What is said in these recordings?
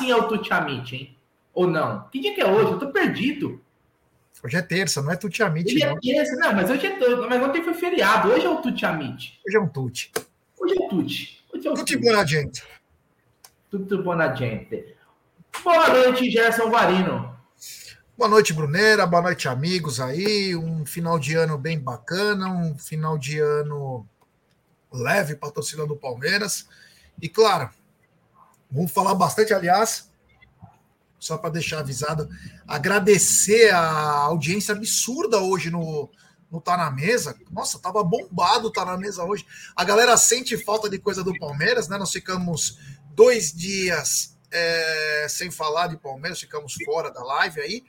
sim é o Tuti Amit, hein? Ou não? Que dia que é hoje? Eu tô perdido. Hoje é terça, não é Tuti Amit. Hoje é terça, não, mas hoje é mas ontem foi feriado. Hoje é o Tuti Amit. Hoje é um Tuti. Hoje é o Tuti. Hoje é o Tuti boa gente. Tudo boa gente. Boa noite, Gerson Varino. Boa noite, Brunera. Boa noite, amigos aí. Um final de ano bem bacana, um final de ano leve para a torcida do Palmeiras. E claro, vamos falar bastante, aliás, só para deixar avisado, agradecer a audiência absurda hoje no, no Tá na Mesa. Nossa, tava bombado Tá na Mesa hoje. A galera sente falta de coisa do Palmeiras, né? Nós ficamos dois dias é, sem falar de Palmeiras, ficamos fora da live aí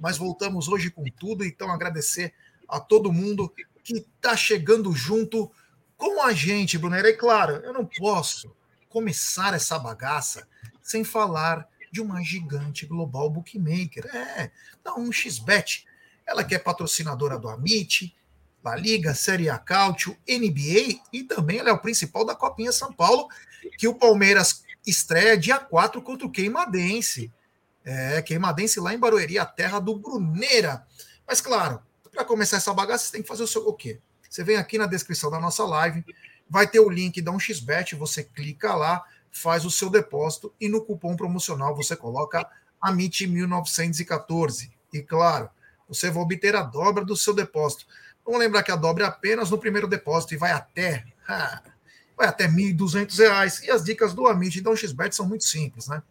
mas voltamos hoje com tudo. Então, agradecer a todo mundo que está chegando junto com a gente, Brunera. E claro, eu não posso começar essa bagaça sem falar de uma gigante global bookmaker. É, da 1xBet. Ela que é patrocinadora do Amit, La Liga, Série A Cálcio, NBA e também ela é o principal da Copinha São Paulo, que o Palmeiras estreia dia 4 contra o Queimadense. É, Queimadense lá em Barueri, a terra do Bruneira. Mas claro, para começar essa bagaça, você tem que fazer o seu o quê? Você vem aqui na descrição da nossa live, vai ter o link da 1xBet, você clica lá, faz o seu depósito e no cupom promocional você coloca AMIT1914. E claro, você vai obter a dobra do seu depósito. Vamos lembrar que a dobra é apenas no primeiro depósito e vai até vai até R$ 1.200. E as dicas do Amit da 1xBet são muito simples, né?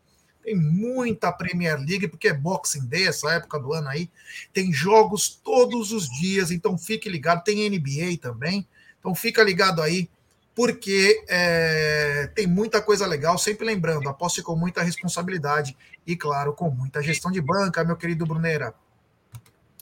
Tem muita Premier League, porque é Boxing Day, essa época do ano aí. Tem jogos todos os dias, então fique ligado. Tem NBA também, então fica ligado aí, porque é, tem muita coisa legal. Sempre lembrando, aposte com muita responsabilidade e, claro, com muita gestão de banca, meu querido Bruneira.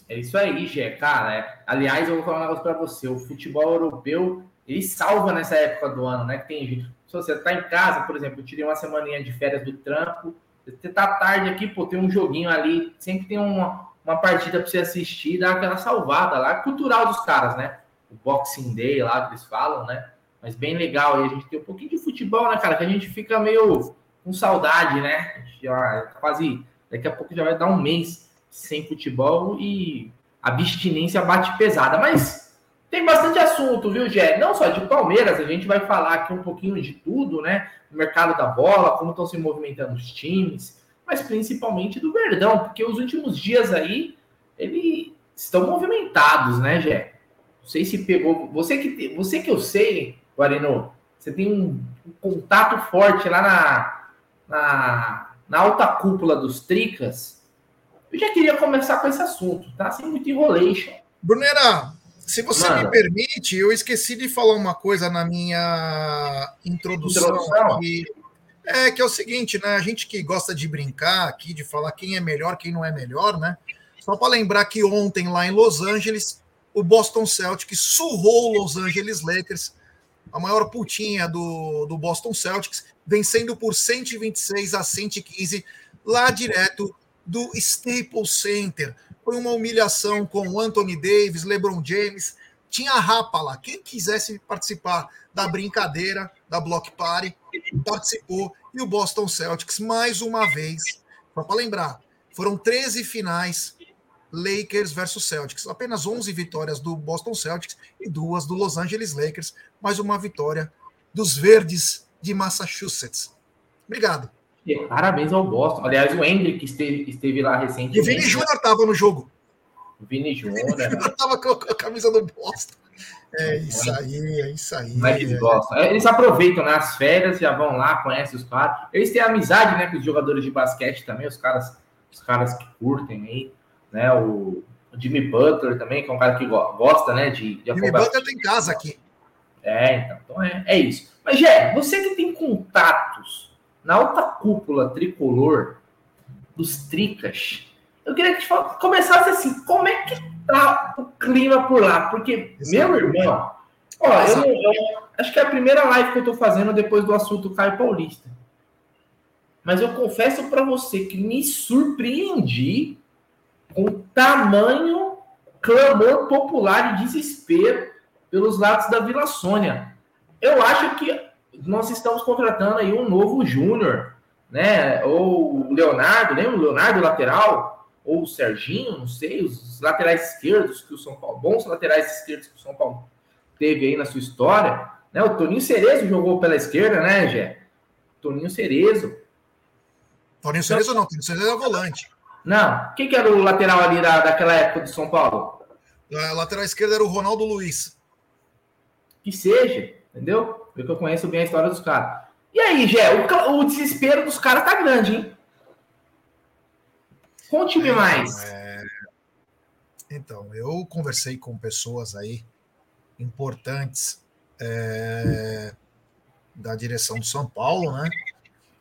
É isso aí, Gê, cara. É, aliás, eu vou falar um negócio para você. O futebol europeu, ele salva nessa época do ano, né? Que tem. Se você está em casa, por exemplo, eu tirei uma semaninha de férias do trampo, você tá tarde aqui, pô, tem um joguinho ali, sempre tem uma, uma partida para você assistir, dá aquela salvada lá, cultural dos caras, né? O Boxing Day lá que eles falam, né? Mas bem legal aí, a gente tem um pouquinho de futebol, né, cara? Que a gente fica meio com saudade, né? A gente já tá quase, daqui a pouco já vai dar um mês sem futebol e a abstinência bate pesada, mas tem bastante assunto, viu, Jé? Não só de Palmeiras, a gente vai falar aqui um pouquinho de tudo, né? O mercado da bola, como estão se movimentando os times, mas principalmente do Verdão, porque os últimos dias aí, eles estão movimentados, né, Jé? Não sei se pegou. Você que, você que eu sei, Guarino, você tem um, um contato forte lá na, na, na alta cúpula dos Tricas. Eu já queria começar com esse assunto, tá? Sem muito enrolation. Brunera, se você Mano. me permite, eu esqueci de falar uma coisa na minha introdução. introdução? Que, é que é o seguinte, né? A gente que gosta de brincar aqui, de falar quem é melhor, quem não é melhor, né? Só para lembrar que ontem, lá em Los Angeles, o Boston Celtics surrou o Los Angeles Lakers, a maior putinha do, do Boston Celtics, vencendo por 126 a 115, lá direto do Staples Center foi uma humilhação com Anthony Davis, LeBron James. Tinha a rapa lá. Quem quisesse participar da brincadeira, da Block Party, participou. E o Boston Celtics, mais uma vez, só para lembrar, foram 13 finais Lakers versus Celtics. Apenas 11 vitórias do Boston Celtics e duas do Los Angeles Lakers. Mais uma vitória dos verdes de Massachusetts. Obrigado. Parabéns ao Boston. Aliás, o Hendrick esteve, esteve lá recentemente. E o Vini Júnior estava no jogo. O Vini Júnior. estava com a camisa do Boston. É isso aí, é isso aí. É que eles gostam? Eles aproveitam né, as férias, já vão lá, conhecem os caras. Eles têm amizade né, com os jogadores de basquete também, os caras, os caras que curtem aí, né? O, Jimmy Butler também, que é um cara que gosta, né? De, de Jimmy Butler tem casa aqui. É, então, então é, é isso. Mas, Jé, você que tem contatos na alta cúpula tricolor dos Tricas, eu queria que gente começasse assim, como é que tá o clima por lá? Porque, Exato. meu irmão, ó, eu, eu, acho que é a primeira live que eu tô fazendo depois do assunto Caio Paulista. Mas eu confesso para você que me surpreendi com tamanho clamor popular e desespero pelos lados da Vila Sônia. eu acho que nós estamos contratando aí um novo Júnior, né? Ou o Leonardo, lembra o Leonardo lateral? Ou o Serginho, não sei, os laterais esquerdos que o São Paulo, bons laterais esquerdos que o São Paulo teve aí na sua história. Né? O Toninho Cerezo jogou pela esquerda, né, Gé? Toninho Cerezo. Toninho Cerezo não, Toninho Cerezo era volante. Não, quem que era o lateral ali da, daquela época do São Paulo? A lateral esquerda era o Ronaldo Luiz. Que seja, entendeu? Eu que eu conheço bem a história dos caras. E aí, Gé, o, o desespero dos caras tá grande, hein? Conte-me é, mais. É... Então, eu conversei com pessoas aí importantes é... da direção do São Paulo, né?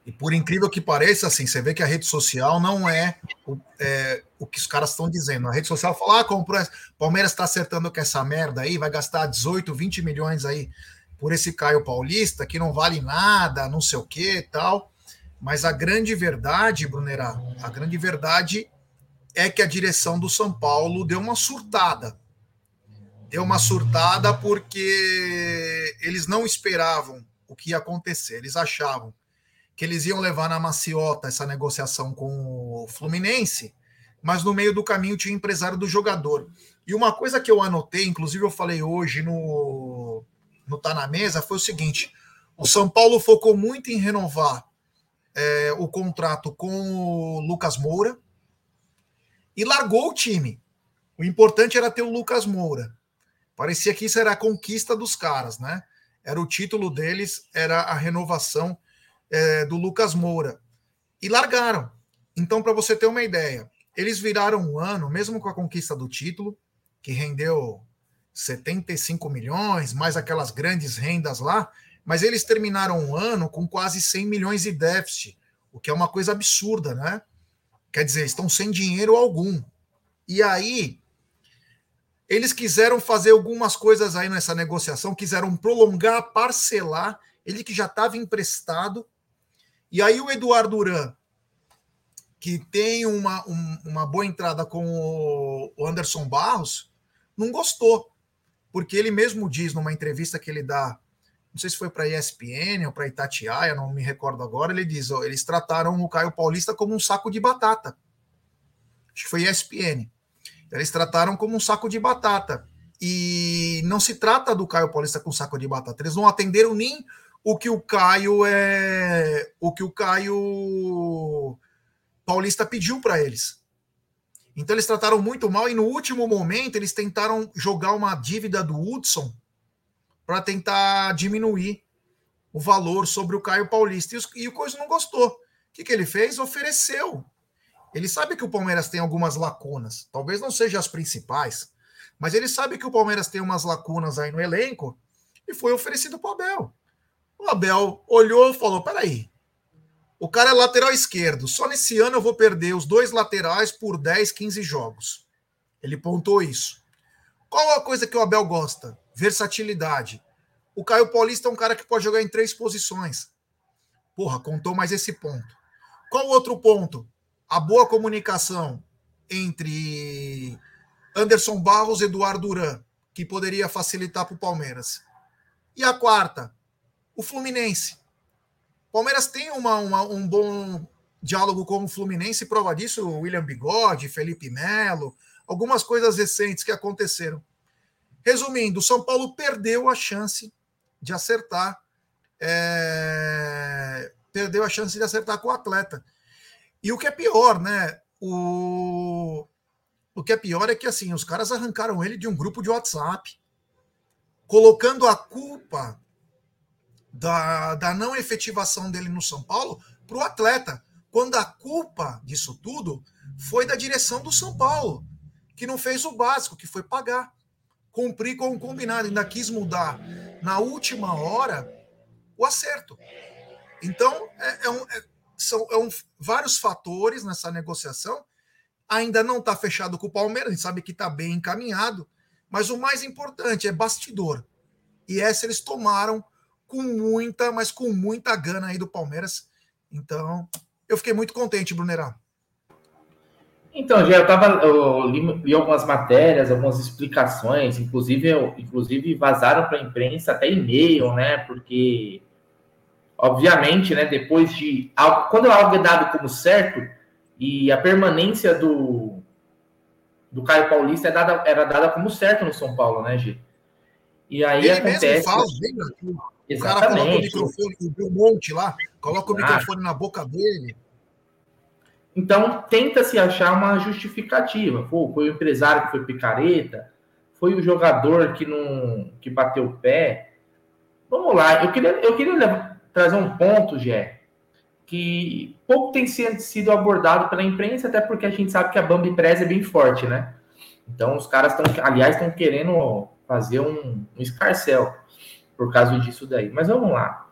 E por incrível que pareça, assim, você vê que a rede social não é o, é, o que os caras estão dizendo. A rede social fala, ah, comprou. Palmeiras está acertando com essa merda aí, vai gastar 18, 20 milhões aí por esse Caio Paulista, que não vale nada, não sei o que tal. Mas a grande verdade, Brunerá, a grande verdade é que a direção do São Paulo deu uma surtada. Deu uma surtada porque eles não esperavam o que ia acontecer. Eles achavam que eles iam levar na maciota essa negociação com o Fluminense, mas no meio do caminho tinha o empresário do jogador. E uma coisa que eu anotei, inclusive eu falei hoje no, no Tá na Mesa, foi o seguinte: o São Paulo focou muito em renovar é, o contrato com o Lucas Moura e largou o time. O importante era ter o Lucas Moura. Parecia que isso era a conquista dos caras, né? Era o título deles, era a renovação é, do Lucas Moura. E largaram. Então, para você ter uma ideia, eles viraram um ano, mesmo com a conquista do título, que rendeu 75 milhões, mais aquelas grandes rendas lá, mas eles terminaram um ano com quase 100 milhões de déficit, o que é uma coisa absurda, né? Quer dizer, estão sem dinheiro algum. E aí, eles quiseram fazer algumas coisas aí nessa negociação, quiseram prolongar, parcelar, ele que já estava emprestado. E aí o Eduardo Duran, que tem uma, um, uma boa entrada com o Anderson Barros, não gostou porque ele mesmo diz numa entrevista que ele dá, não sei se foi para ESPN ou para Itatiaia, não me recordo agora, ele diz, eles trataram o Caio Paulista como um saco de batata. Acho que foi ESPN. Eles trataram como um saco de batata. E não se trata do Caio Paulista com saco de batata. Eles não atenderam nem o que o Caio é, o que o Caio Paulista pediu para eles. Então eles trataram muito mal e no último momento eles tentaram jogar uma dívida do Hudson para tentar diminuir o valor sobre o Caio Paulista. E, os, e o Coisa não gostou. O que, que ele fez? Ofereceu. Ele sabe que o Palmeiras tem algumas lacunas, talvez não sejam as principais, mas ele sabe que o Palmeiras tem umas lacunas aí no elenco e foi oferecido para o Abel. O Abel olhou e falou: peraí, o cara é lateral esquerdo. Só nesse ano eu vou perder os dois laterais por 10, 15 jogos. Ele pontou isso. Qual a coisa que o Abel gosta? Versatilidade. O Caio Paulista é um cara que pode jogar em três posições. Porra, contou mais esse ponto. Qual outro ponto? A boa comunicação entre Anderson Barros e Eduardo Duran, que poderia facilitar para o Palmeiras. E a quarta, o Fluminense. Palmeiras tem uma, uma, um bom diálogo com o Fluminense, prova disso o William Bigode, Felipe Melo, algumas coisas recentes que aconteceram. Resumindo, o São Paulo perdeu a chance de acertar, é, perdeu a chance de acertar com o atleta. E o que é pior, né? O, o que é pior é que assim, os caras arrancaram ele de um grupo de WhatsApp, colocando a culpa da, da não efetivação dele no São Paulo para o atleta, quando a culpa disso tudo foi da direção do São Paulo, que não fez o básico, que foi pagar, cumprir com o combinado, ainda quis mudar na última hora o acerto. Então, é, é um, é, são é um, vários fatores nessa negociação. Ainda não está fechado com o Palmeiras, a gente sabe que está bem encaminhado, mas o mais importante é bastidor. E essa eles tomaram com muita, mas com muita gana aí do Palmeiras. Então, eu fiquei muito contente, Brunerá. Então, já eu tava, eu li, li, algumas matérias, algumas explicações, inclusive, eu, inclusive vazaram para a imprensa até e-mail, né? Porque, obviamente, né, depois de quando algo é dado como certo e a permanência do do Caio Paulista é dada, era dada como certo no São Paulo, né, Gi? E aí Ele acontece. Mesmo fala, o cara coloca o microfone, um monte lá, coloca o microfone na boca dele. Então, tenta-se achar uma justificativa. Pô, foi o empresário que foi picareta, foi o jogador que não que bateu o pé. Vamos lá, eu queria, eu queria trazer um ponto, Gé, que pouco tem sido abordado pela imprensa, até porque a gente sabe que a Bambi Press é bem forte, né? Então, os caras estão, aliás, estão querendo fazer um, um escarcel por causa disso daí. Mas vamos lá.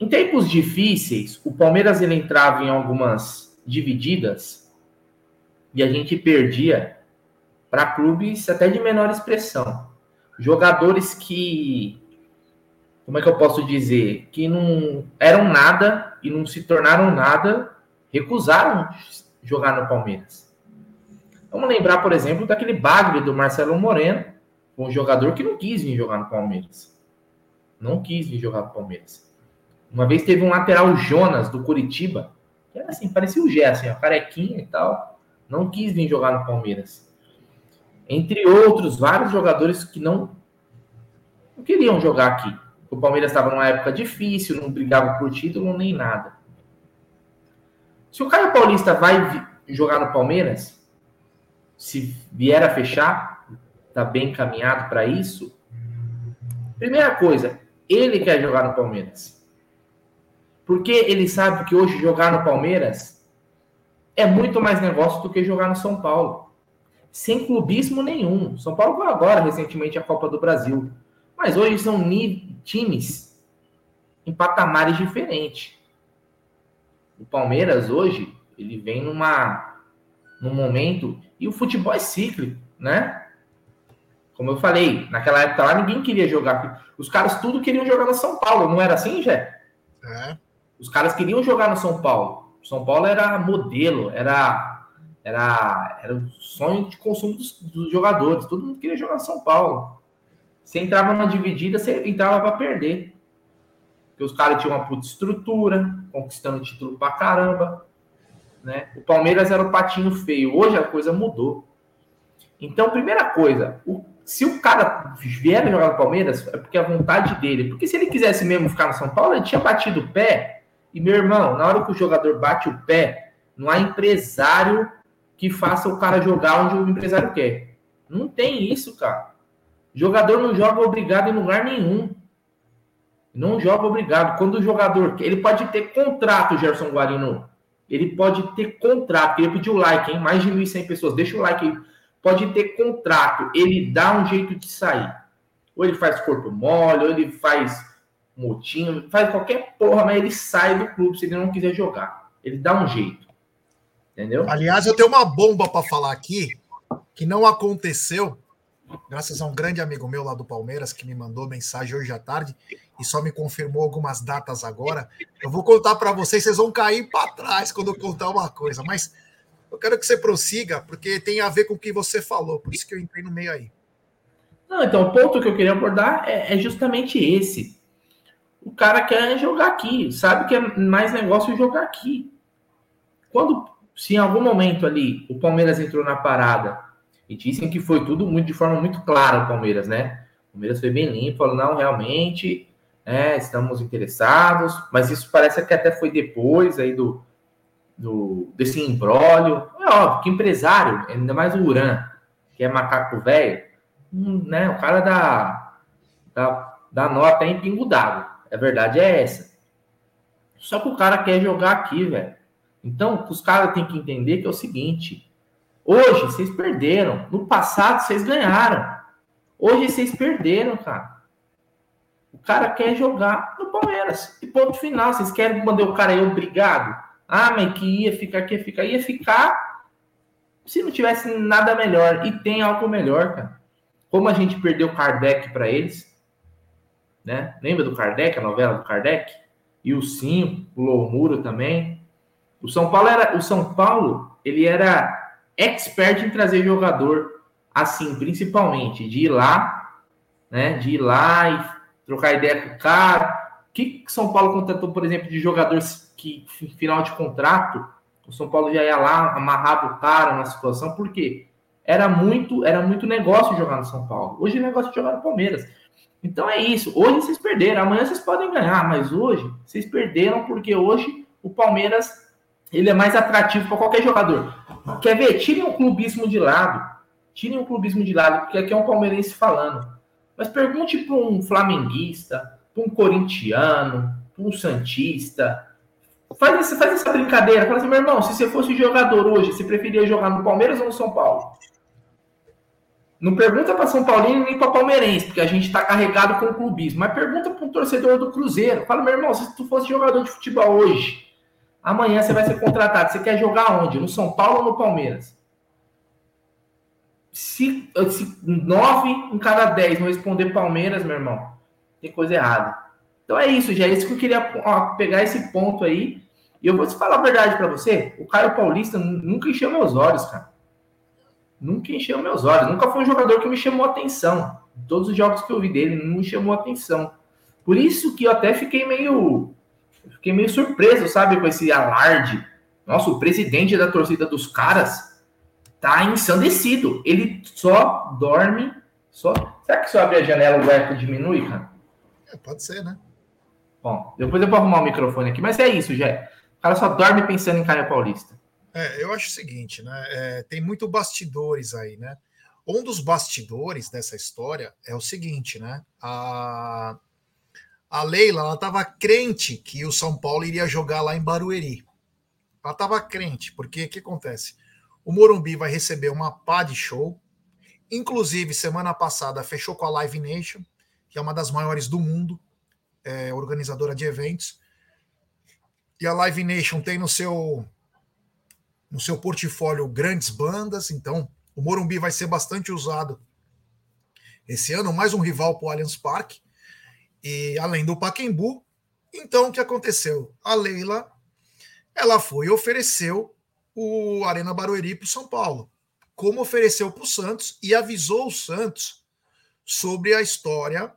Em tempos difíceis, o Palmeiras ele entrava em algumas divididas e a gente perdia para clubes até de menor expressão. Jogadores que, como é que eu posso dizer, que não eram nada e não se tornaram nada, recusaram jogar no Palmeiras. Vamos lembrar, por exemplo, daquele bagre do Marcelo Moreno, um jogador que não quis vir jogar no Palmeiras. Não quis vir jogar no Palmeiras. Uma vez teve um lateral Jonas do Curitiba, que era assim, parecia o Gé, assim, ó, carequinha e tal. Não quis vir jogar no Palmeiras. Entre outros, vários jogadores que não, não queriam jogar aqui. O Palmeiras estava numa época difícil, não brigava por título nem nada. Se o Caio Paulista vai jogar no Palmeiras, se vier a fechar, está bem encaminhado para isso. Primeira coisa, ele quer jogar no Palmeiras. Porque ele sabe que hoje jogar no Palmeiras é muito mais negócio do que jogar no São Paulo. Sem clubismo nenhum. São Paulo foi agora, recentemente, a Copa do Brasil. Mas hoje são times em patamares diferentes. O Palmeiras hoje, ele vem numa num momento e o futebol é cíclico, né? Como eu falei, naquela época lá ninguém queria jogar. Os caras tudo queriam jogar no São Paulo, não era assim, Jé? É. Os caras queriam jogar no São Paulo. São Paulo era modelo, era era era o sonho de consumo dos, dos jogadores. Todo mundo queria jogar no São Paulo. Você entrava numa dividida, você entrava para perder. Porque os caras tinham uma puta estrutura, conquistando título pra caramba. Né? O Palmeiras era o patinho feio. Hoje a coisa mudou. Então, primeira coisa, o se o cara vier jogar no Palmeiras, é porque é a vontade dele. Porque se ele quisesse mesmo ficar no São Paulo, ele tinha batido o pé. E, meu irmão, na hora que o jogador bate o pé, não há empresário que faça o cara jogar onde o empresário quer. Não tem isso, cara. Jogador não joga obrigado em lugar nenhum. Não joga obrigado. Quando o jogador. Ele pode ter contrato, Gerson Guarino. Ele pode ter contrato. Ele pediu like, hein? Mais de 1.100 pessoas. Deixa o like aí pode ter contrato, ele dá um jeito de sair. Ou ele faz corpo mole, ou ele faz motinho, faz qualquer porra, mas ele sai do clube se ele não quiser jogar. Ele dá um jeito. Entendeu? Aliás, eu tenho uma bomba para falar aqui que não aconteceu, graças a um grande amigo meu lá do Palmeiras que me mandou mensagem hoje à tarde e só me confirmou algumas datas agora. Eu vou contar para vocês, vocês vão cair para trás quando eu contar uma coisa, mas eu quero que você prossiga, porque tem a ver com o que você falou, por isso que eu entrei no meio aí. Não, então, o ponto que eu queria abordar é, é justamente esse. O cara quer jogar aqui, sabe que é mais negócio jogar aqui. Quando, se em algum momento ali o Palmeiras entrou na parada e dizem que foi tudo muito de forma muito clara o Palmeiras, né? O Palmeiras foi bem limpo, falou, não, realmente, é, estamos interessados, mas isso parece que até foi depois aí do, do, desse imbróglio. É óbvio que empresário, ainda mais o Uran, que é macaco velho, hum, né, o cara dá, dá, dá nota em pingo d'água. A verdade é essa. Só que o cara quer jogar aqui, velho. Então, os caras têm que entender que é o seguinte: hoje vocês perderam, no passado vocês ganharam. Hoje vocês perderam, cara. O cara quer jogar no Palmeiras. E ponto final. Vocês querem mandar o cara aí obrigado? Ah, mas que ia ficar, que ia ficar, ia ficar se não tivesse nada melhor. E tem algo melhor, cara. Como a gente perdeu Kardec para eles, né? Lembra do Kardec, a novela do Kardec? E o Sim, o Lomuro também. O São Paulo era, o São Paulo, ele era expert em trazer jogador assim, principalmente, de ir lá, né? De ir lá e trocar ideia com o cara. O que São Paulo contratou, por exemplo, de jogadores que final de contrato, o São Paulo já ia lá, amarrava o cara na situação, por quê? Era muito, era muito negócio jogar no São Paulo. Hoje é negócio de jogar no Palmeiras. Então é isso. Hoje vocês perderam, amanhã vocês podem ganhar, mas hoje vocês perderam porque hoje o Palmeiras ele é mais atrativo para qualquer jogador. Quer ver? Tirem o clubismo de lado. Tirem o clubismo de lado, porque aqui é um palmeirense falando. Mas pergunte para um flamenguista, para um corintiano, para um santista. Faz essa, faz essa brincadeira. Fala assim, meu irmão, se você fosse jogador hoje, você preferia jogar no Palmeiras ou no São Paulo? Não pergunta para São Paulino nem para palmeirense, porque a gente está carregado com o clubismo. Mas pergunta para um torcedor do Cruzeiro. Fala, meu irmão, se tu fosse jogador de futebol hoje, amanhã você vai ser contratado. Você quer jogar onde? No São Paulo ou no Palmeiras? Se, se nove em cada dez não responder Palmeiras, meu irmão, tem coisa errada. Então é isso, já é isso que eu queria pegar esse ponto aí. E eu vou te falar a verdade para você: o Caio Paulista nunca encheu meus olhos, cara nunca encheu meus olhos. Nunca foi um jogador que me chamou atenção. Todos os jogos que eu vi dele não me chamou atenção. Por isso que eu até fiquei meio fiquei meio surpreso, sabe, com esse alarde. Nossa, o presidente da torcida dos caras tá ensandecido. Ele só dorme, só. Será que se eu abrir a janela o eco diminui, cara? É, pode ser, né? Bom, depois eu vou arrumar o microfone aqui, mas é isso, Jé. O cara só dorme pensando em Caio Paulista. É, eu acho o seguinte, né? É, tem muito bastidores aí, né? Um dos bastidores dessa história é o seguinte, né? A, a Leila, ela estava crente que o São Paulo iria jogar lá em Barueri. Ela estava crente, porque o que acontece? O Morumbi vai receber uma pá de show. Inclusive, semana passada fechou com a Live Nation, é uma das maiores do mundo, é, organizadora de eventos. E a Live Nation tem no seu no seu portfólio grandes bandas, então o Morumbi vai ser bastante usado esse ano, mais um rival para o Allianz Parque, e além do Paquembu. Então, o que aconteceu? A Leila ela foi e ofereceu o Arena Barueri para o São Paulo, como ofereceu para o Santos e avisou o Santos sobre a história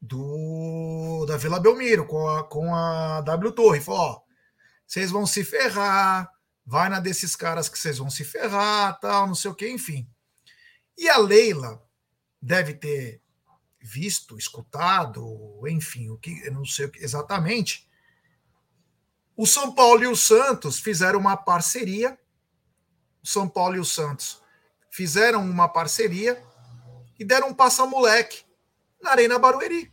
do da Vila Belmiro com a, com a W Torre. Falou: ó, vocês vão se ferrar, vai na desses caras que vocês vão se ferrar, tal, não sei o que, enfim. E a Leila deve ter visto, escutado, enfim, o que não sei exatamente. O São Paulo e o Santos fizeram uma parceria. O São Paulo e o Santos fizeram uma parceria e deram um passa-moleque na Arena Barueri.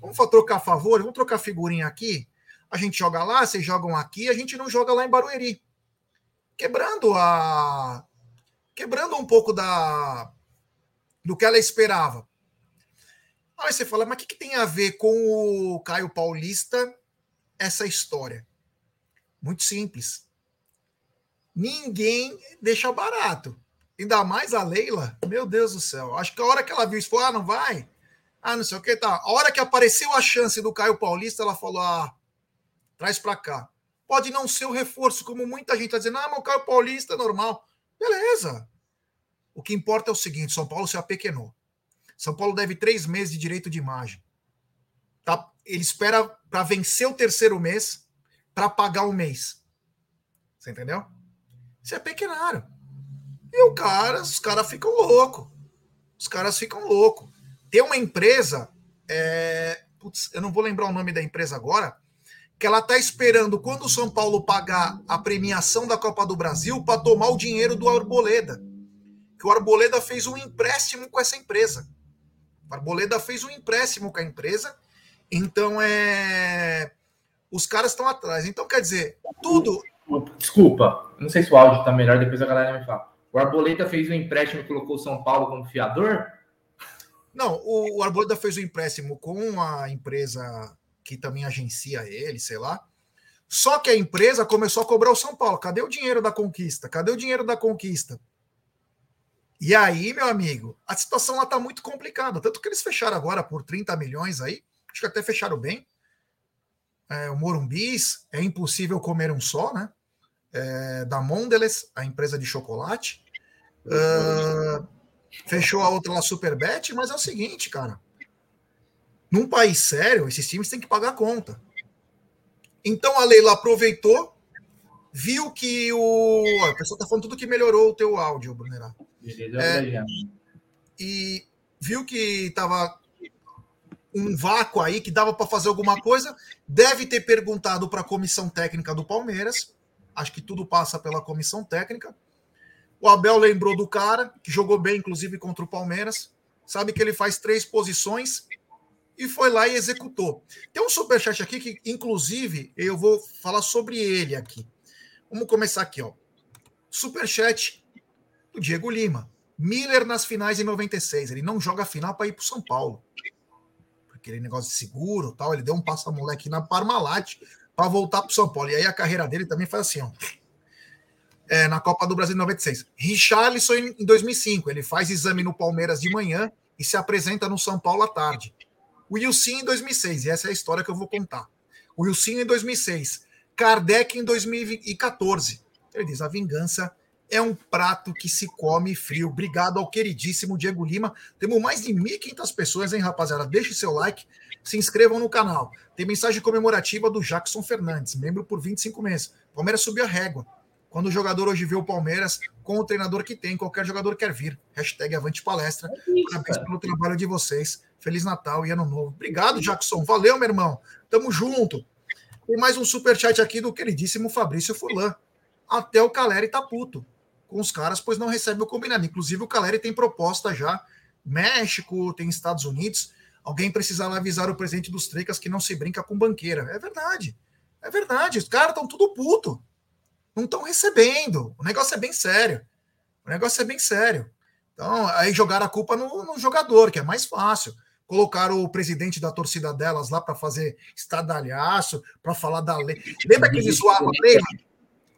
Vamos trocar favor, vamos trocar figurinha aqui. A gente joga lá, vocês jogam aqui, a gente não joga lá em Barueri. Quebrando a. Quebrando um pouco da do que ela esperava. Aí você fala, mas o que, que tem a ver com o Caio Paulista essa história? Muito simples. Ninguém deixa barato. Ainda mais a Leila. Meu Deus do céu. Acho que a hora que ela viu isso, falou: ah, não vai? Ah, não sei o que, tá. A hora que apareceu a chance do Caio Paulista, ela falou: ah, traz para cá. Pode não ser o reforço, como muita gente está dizendo, ah, mas o Caio Paulista é normal. Beleza. O que importa é o seguinte: São Paulo se apequenou. São Paulo deve três meses de direito de imagem. Tá? Ele espera para vencer o terceiro mês para pagar o mês. Você entendeu? Se apequenaram. E o cara, os caras ficam loucos. Os caras ficam loucos. Tem uma empresa, é, putz, eu não vou lembrar o nome da empresa agora, que ela está esperando quando o São Paulo pagar a premiação da Copa do Brasil para tomar o dinheiro do Arboleda. Que o Arboleda fez um empréstimo com essa empresa. O Arboleda fez um empréstimo com a empresa. Então é. Os caras estão atrás. Então, quer dizer, tudo. Desculpa, não sei se o áudio está melhor, depois a galera me fala. O Arboleda fez um empréstimo e colocou o São Paulo como fiador? Não, o, o Arboleda fez um empréstimo com a empresa que também agencia ele, sei lá. Só que a empresa começou a cobrar o São Paulo. Cadê o dinheiro da conquista? Cadê o dinheiro da conquista? E aí, meu amigo, a situação lá tá muito complicada. Tanto que eles fecharam agora por 30 milhões aí. Acho que até fecharam bem. É, o Morumbis, é impossível comer um só, né? é, da Mondelez, a empresa de chocolate. Uh, fechou a outra lá, Superbet, mas é o seguinte, cara. Num país sério, esses times têm que pagar a conta. Então a Leila aproveitou, viu que o. A pessoa tá falando tudo que melhorou o teu áudio, Brunerá. É, e viu que tava um vácuo aí, que dava para fazer alguma coisa. Deve ter perguntado para a comissão técnica do Palmeiras. Acho que tudo passa pela comissão técnica. O Abel lembrou do cara, que jogou bem, inclusive, contra o Palmeiras. Sabe que ele faz três posições e foi lá e executou. Tem um superchat aqui que, inclusive, eu vou falar sobre ele aqui. Vamos começar aqui, ó. Superchat do Diego Lima. Miller nas finais em 96. Ele não joga a final para ir para São Paulo. Aquele negócio de seguro tal. Ele deu um passa-moleque na Parmalat para voltar para São Paulo. E aí a carreira dele também foi assim, ó. É, na Copa do Brasil em 96. Richarlison em 2005. Ele faz exame no Palmeiras de manhã e se apresenta no São Paulo à tarde. O Wilson em 2006, e essa é a história que eu vou contar. O Wilson em 2006, Kardec em 2014. Ele diz: a vingança é um prato que se come frio. Obrigado ao queridíssimo Diego Lima. Temos mais de 1.500 pessoas, hein, rapaziada? Deixe seu like, se inscrevam no canal. Tem mensagem comemorativa do Jackson Fernandes, membro por 25 meses. Palmeiras subiu a régua. Quando o jogador hoje vê o Palmeiras com o treinador que tem, qualquer jogador quer vir. Hashtag Avante Palestra. Parabéns pelo trabalho de vocês. Feliz Natal e Ano Novo. Obrigado, Jackson. Valeu, meu irmão. Tamo junto. Tem mais um superchat aqui do queridíssimo Fabrício Furlan. Até o Caleri tá puto com os caras, pois não recebe o combinado. Inclusive, o Caleri tem proposta já. México, tem Estados Unidos. Alguém precisava avisar o presidente dos Trecas que não se brinca com banqueira. É verdade. É verdade. Os caras estão tudo puto. Não estão recebendo. O negócio é bem sério. O negócio é bem sério. Então, aí jogaram a culpa no, no jogador, que é mais fácil. Colocaram o presidente da torcida delas lá para fazer estadalhaço, para falar da lei. Lembra que ele zoava a Leila?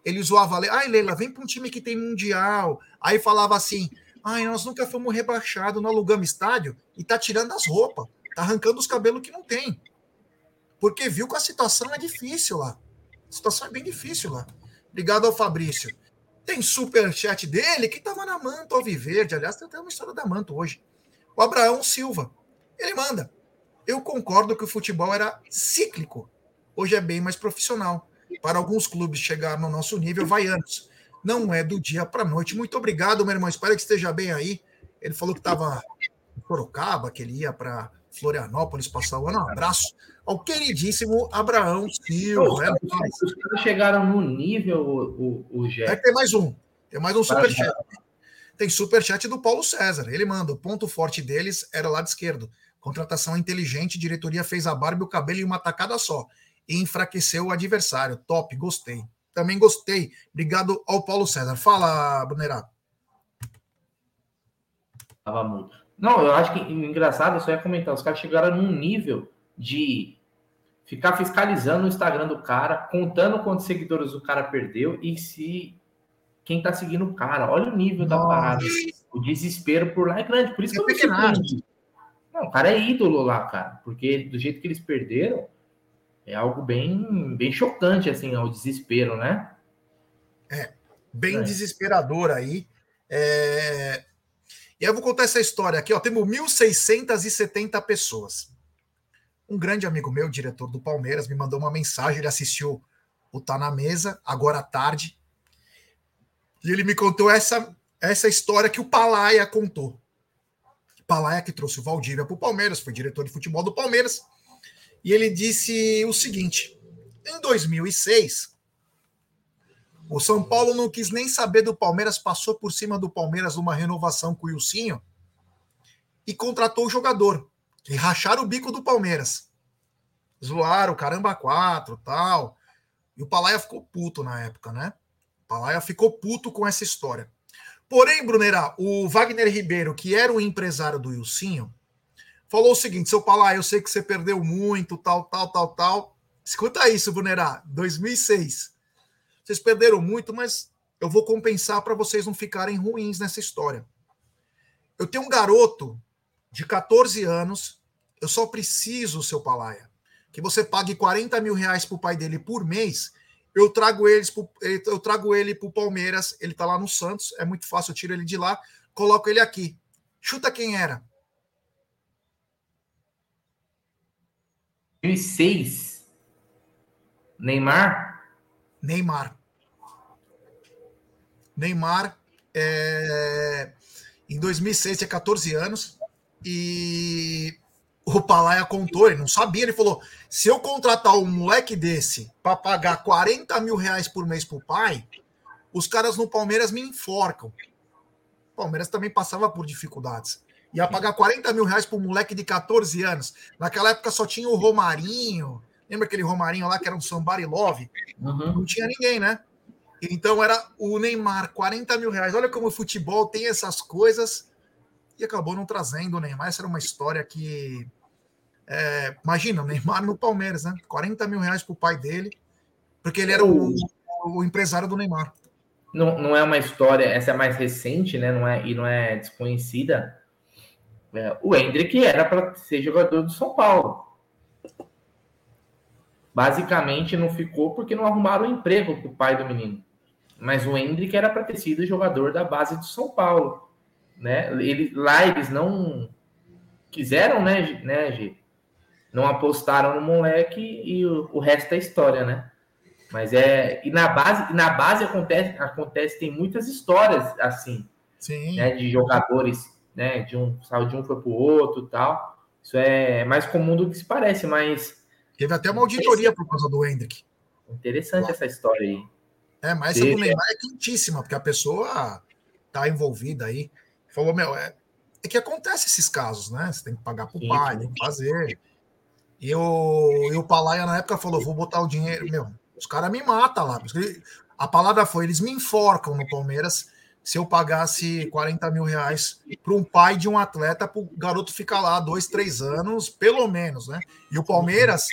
Ele zoava a Leila. Ai, Leila, vem para um time que tem mundial. Aí falava assim: ai, nós nunca fomos rebaixados, não alugamos estádio e tá tirando as roupas, tá arrancando os cabelos que não tem. Porque viu que a situação é difícil lá. A situação é bem difícil lá. Obrigado ao Fabrício. Tem super chat dele que estava na Manto Alviverde. Aliás, tem até uma história da Manto hoje. O Abraão Silva. Ele manda. Eu concordo que o futebol era cíclico. Hoje é bem mais profissional. Para alguns clubes chegar no nosso nível, vai anos. Não é do dia para a noite. Muito obrigado, meu irmão. Espero que esteja bem aí. Ele falou que estava em Sorocaba, que ele ia para Florianópolis passar o ano. Um abraço ao queridíssimo Abraão Silva. É os caras chegaram no nível, o, o, o Jeff. É, tem mais um. Tem mais um superchat. Tem superchat do Paulo César. Ele manda. O ponto forte deles era lado esquerdo. Contratação inteligente, diretoria fez a barba e o cabelo em uma tacada só. E enfraqueceu o adversário. Top, gostei. Também gostei. Obrigado ao Paulo César. Fala, Brunerá. Tava muito. Não, eu acho que engraçado, só ia comentar. Os caras chegaram num nível de ficar fiscalizando o Instagram do cara, contando quantos seguidores o cara perdeu e se quem tá seguindo o cara. Olha o nível Nossa. da parada. O desespero por lá é grande. Por isso que eu não Não, o cara é ídolo lá, cara. Porque do jeito que eles perderam, é algo bem, bem chocante, assim, o desespero, né? É, bem é. desesperador aí. É... E aí eu vou contar essa história aqui, ó. Temos 1.670 pessoas um grande amigo meu, diretor do Palmeiras, me mandou uma mensagem. Ele assistiu o Tá na Mesa, agora à tarde. E ele me contou essa, essa história que o Palaia contou. Palaia que trouxe o Valdívia para o Palmeiras, foi diretor de futebol do Palmeiras. E ele disse o seguinte: em 2006, o São Paulo não quis nem saber do Palmeiras, passou por cima do Palmeiras numa renovação com o Ilcinho e contratou o jogador que racharam o bico do Palmeiras. Zoaram, caramba, quatro, tal. E o Palaia ficou puto na época, né? O Palaia ficou puto com essa história. Porém, Brunera, o Wagner Ribeiro, que era o empresário do Ilcinho, falou o seguinte: seu Palaia, eu sei que você perdeu muito, tal, tal, tal, tal. Escuta isso, Brunera, 2006. Vocês perderam muito, mas eu vou compensar para vocês não ficarem ruins nessa história. Eu tenho um garoto de 14 anos, eu só preciso, seu Palaia, que você pague 40 mil reais para o pai dele por mês, eu trago eles pro, eu trago ele pro Palmeiras, ele tá lá no Santos, é muito fácil, eu tiro ele de lá, coloco ele aqui. Chuta quem era. 2006. Neymar? Neymar. Neymar é... em 2006 tinha 14 anos e o Palaia contou, ele não sabia, ele falou: se eu contratar um moleque desse para pagar 40 mil reais por mês pro pai, os caras no Palmeiras me enforcam. O Palmeiras também passava por dificuldades. Ia pagar 40 mil reais pro moleque de 14 anos. Naquela época só tinha o Romarinho. Lembra aquele Romarinho lá que era um Somebody Love? Uhum. Não tinha ninguém, né? Então era o Neymar, 40 mil reais. Olha como o futebol tem essas coisas. E acabou não trazendo o Neymar. Essa era uma história que é, imagina, o Neymar no Palmeiras, né? 40 mil reais para o pai dele, porque ele era o, o, empresário do Neymar. Não, não é uma história, essa é mais recente, né? Não é, e não é desconhecida. É, o Hendrick era para ser jogador do São Paulo. Basicamente não ficou porque não arrumaram um emprego para o pai do menino. Mas o Hendrick era para ter sido jogador da base do São Paulo. Né? Ele, lá eles não quiseram, né, né, G? não apostaram no moleque e o, o resto é história, né? Mas é. E na base, na base acontece, acontece, tem muitas histórias assim, Sim. Né, de jogadores, né? De um saiu de um foi pro outro tal. Isso é mais comum do que se parece, mas. Teve até uma auditoria por causa do Hendrick. Interessante essa história aí. É, mas essa do Neymar é quentíssima, porque a pessoa tá envolvida aí. Falou, meu, é, é que acontece esses casos, né? Você tem que pagar pro pai, tem que fazer. E o, e o Palaia na época falou: vou botar o dinheiro. Meu, os caras me matam lá. A palavra foi: eles me enforcam no Palmeiras se eu pagasse 40 mil reais para um pai de um atleta, para o garoto ficar lá dois, três anos, pelo menos, né? E o Palmeiras.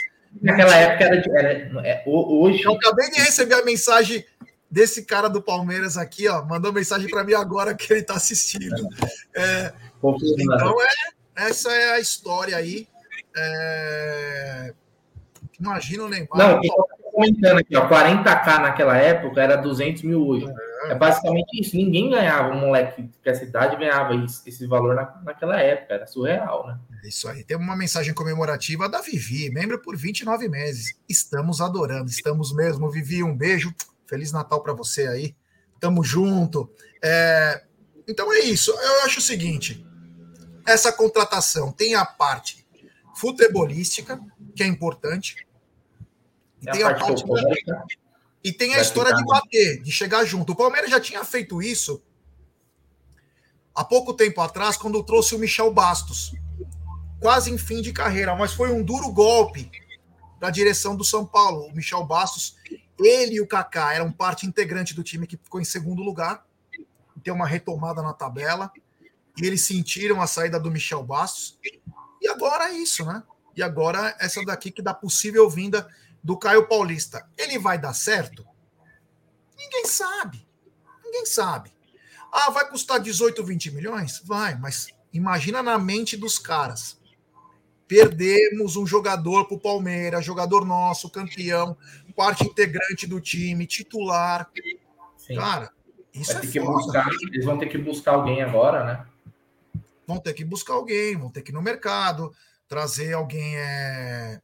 Naquela época era, era é, hoje. Eu acabei de receber a mensagem desse cara do Palmeiras aqui, ó. Mandou mensagem para mim agora que ele está assistindo. É, então é essa é a história aí. É... Imagina o Neymar. Não, comentando aqui, ó, 40k naquela época era 200 mil hoje. É, é basicamente isso. Ninguém ganhava, um moleque que a cidade ganhava esse valor na, naquela época, era surreal, né? É isso aí. Tem uma mensagem comemorativa da Vivi, membro por 29 meses. Estamos adorando, estamos mesmo. Vivi, um beijo. Feliz Natal para você aí. Tamo junto. É... Então é isso. Eu acho o seguinte: essa contratação tem a parte futebolística, que é importante. E tem a, parte da... E tem a história de bater, de chegar junto. O Palmeiras já tinha feito isso há pouco tempo atrás, quando trouxe o Michel Bastos, quase em fim de carreira, mas foi um duro golpe da direção do São Paulo. O Michel Bastos, ele e o Kaká eram parte integrante do time que ficou em segundo lugar, tem uma retomada na tabela, e eles sentiram a saída do Michel Bastos. E agora é isso, né? E agora essa daqui que dá possível vinda do Caio Paulista. Ele vai dar certo? Ninguém sabe. Ninguém sabe. Ah, vai custar 18, 20 milhões? Vai, mas imagina na mente dos caras. Perdemos um jogador para o Palmeiras, jogador nosso, campeão, parte integrante do time, titular. Sim. Cara, isso é foda. Buscar, eles vão ter que buscar alguém agora, né? vão ter que buscar alguém, vão ter que ir no mercado, trazer alguém, é,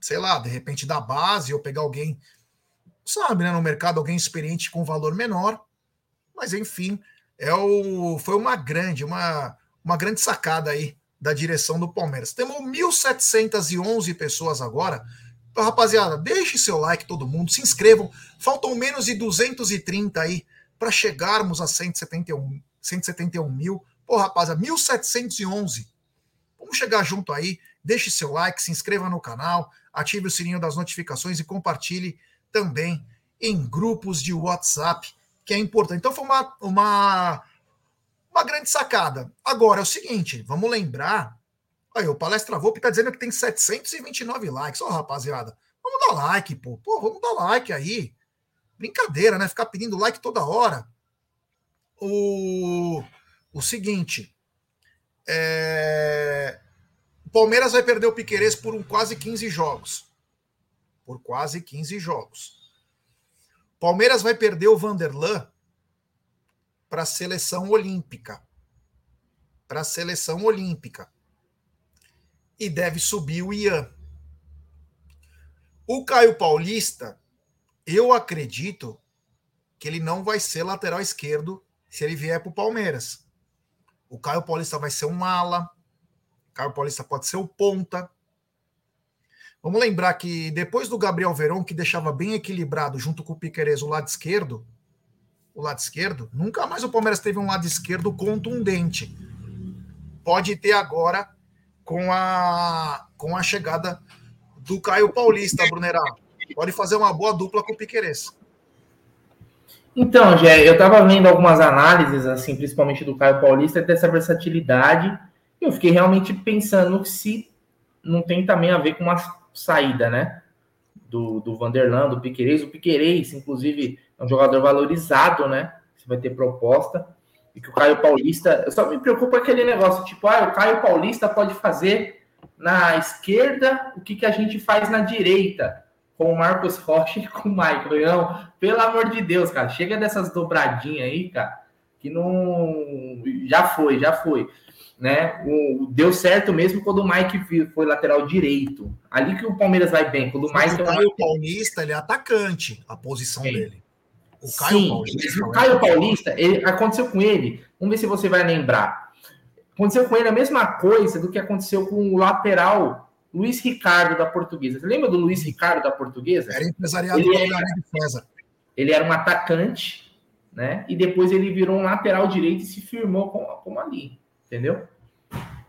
sei lá, de repente da base, ou pegar alguém, sabe, né, no mercado, alguém experiente com valor menor. Mas enfim, é o, foi uma grande, uma, uma grande sacada aí da direção do Palmeiras. Temos 1.711 pessoas agora. Então, rapaziada, deixe seu like, todo mundo, se inscrevam. Faltam menos de 230 aí para chegarmos a 171, 171 mil. Pô, rapaziada, 1711. Vamos chegar junto aí. Deixe seu like, se inscreva no canal, ative o sininho das notificações e compartilhe também em grupos de WhatsApp, que é importante. Então foi uma, uma, uma grande sacada. Agora é o seguinte, vamos lembrar. Aí, o Palestra Volpe está dizendo que tem 729 likes. Ó, oh, rapaziada, vamos dar like, pô. Pô, vamos dar like aí. Brincadeira, né? Ficar pedindo like toda hora. O o seguinte: é... o Palmeiras vai perder o Piquerez por um quase 15 jogos. Por quase 15 jogos. Palmeiras vai perder o Vanderlan para a seleção olímpica. Para a seleção olímpica. E deve subir o Ian. O Caio Paulista, eu acredito que ele não vai ser lateral esquerdo se ele vier para o Palmeiras. O Caio Paulista vai ser um ala. O Caio Paulista pode ser o ponta. Vamos lembrar que depois do Gabriel Verón, que deixava bem equilibrado junto com o Piqueires o lado esquerdo, o lado esquerdo, nunca mais o Palmeiras teve um lado esquerdo contundente. Pode ter agora com a com a chegada do Caio Paulista, Brunerá. Pode fazer uma boa dupla com o Piqueires. Então, Gé, eu estava vendo algumas análises, assim, principalmente do Caio Paulista, dessa versatilidade. Eu fiquei realmente pensando se não tem também a ver com uma saída, né? Do, do Vanderlan, do Piquerez. O Piquerez, inclusive, é um jogador valorizado, né? Você vai ter proposta. E que o Caio Paulista. Só me preocupa aquele negócio, tipo, ah, o Caio Paulista pode fazer na esquerda o que, que a gente faz na direita, com o Marcos Rocha e com o Michael. Não, pelo amor de Deus, cara, chega dessas dobradinhas aí, cara, que não. Já foi, já foi né? O, deu certo mesmo quando o Mike foi lateral direito. Ali que o Palmeiras vai bem. Quando o Mike. O Caio Paulista, ele é atacante, a posição Sim. dele. O Caio Sim, Paulista. O Caio Paulista, ele, aconteceu com ele. Vamos ver se você vai lembrar. Aconteceu com ele a mesma coisa do que aconteceu com o lateral Luiz Ricardo da Portuguesa. Você lembra do Luiz Ricardo da Portuguesa? Era empresariado ele era, César. Ele era um atacante, né? E depois ele virou um lateral direito e se firmou como, como ali. Entendeu?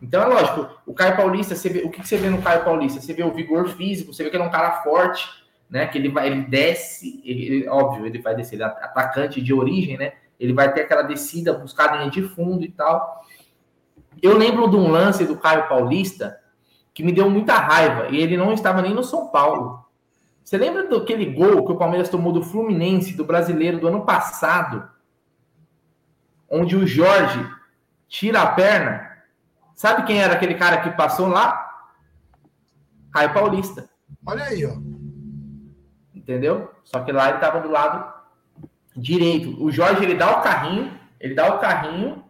Então é lógico, o Caio Paulista, você vê, o que você vê no Caio Paulista? Você vê o vigor físico, você vê que ele é um cara forte, né? Que ele vai, ele desce, ele, óbvio, ele vai descer, ele é atacante de origem, né? Ele vai ter aquela descida, buscar linha de fundo e tal. Eu lembro de um lance do Caio Paulista que me deu muita raiva, e ele não estava nem no São Paulo. Você lembra daquele gol que o Palmeiras tomou do Fluminense, do brasileiro do ano passado? Onde o Jorge tira a perna. Sabe quem era aquele cara que passou lá? Caio Paulista. Olha aí, ó. Entendeu? Só que lá ele estava do lado direito. O Jorge ele dá o carrinho, ele dá o carrinho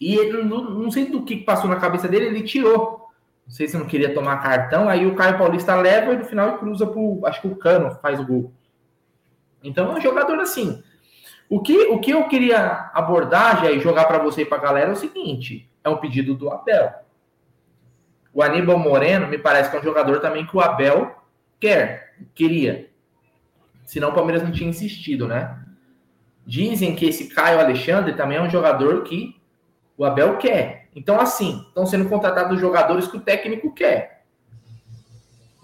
e ele não, não sei do que passou na cabeça dele, ele tirou. Não sei se não queria tomar cartão, aí o Caio Paulista leva e no final cruza pro, acho que o Cano faz o gol. Então é um jogador assim, o que, o que eu queria abordar, já e jogar para você e para galera é o seguinte: é um pedido do Abel. O Aníbal Moreno me parece que é um jogador também que o Abel quer, queria. Senão o Palmeiras não tinha insistido, né? Dizem que esse Caio Alexandre também é um jogador que o Abel quer. Então, assim, estão sendo contratados jogadores que o técnico quer.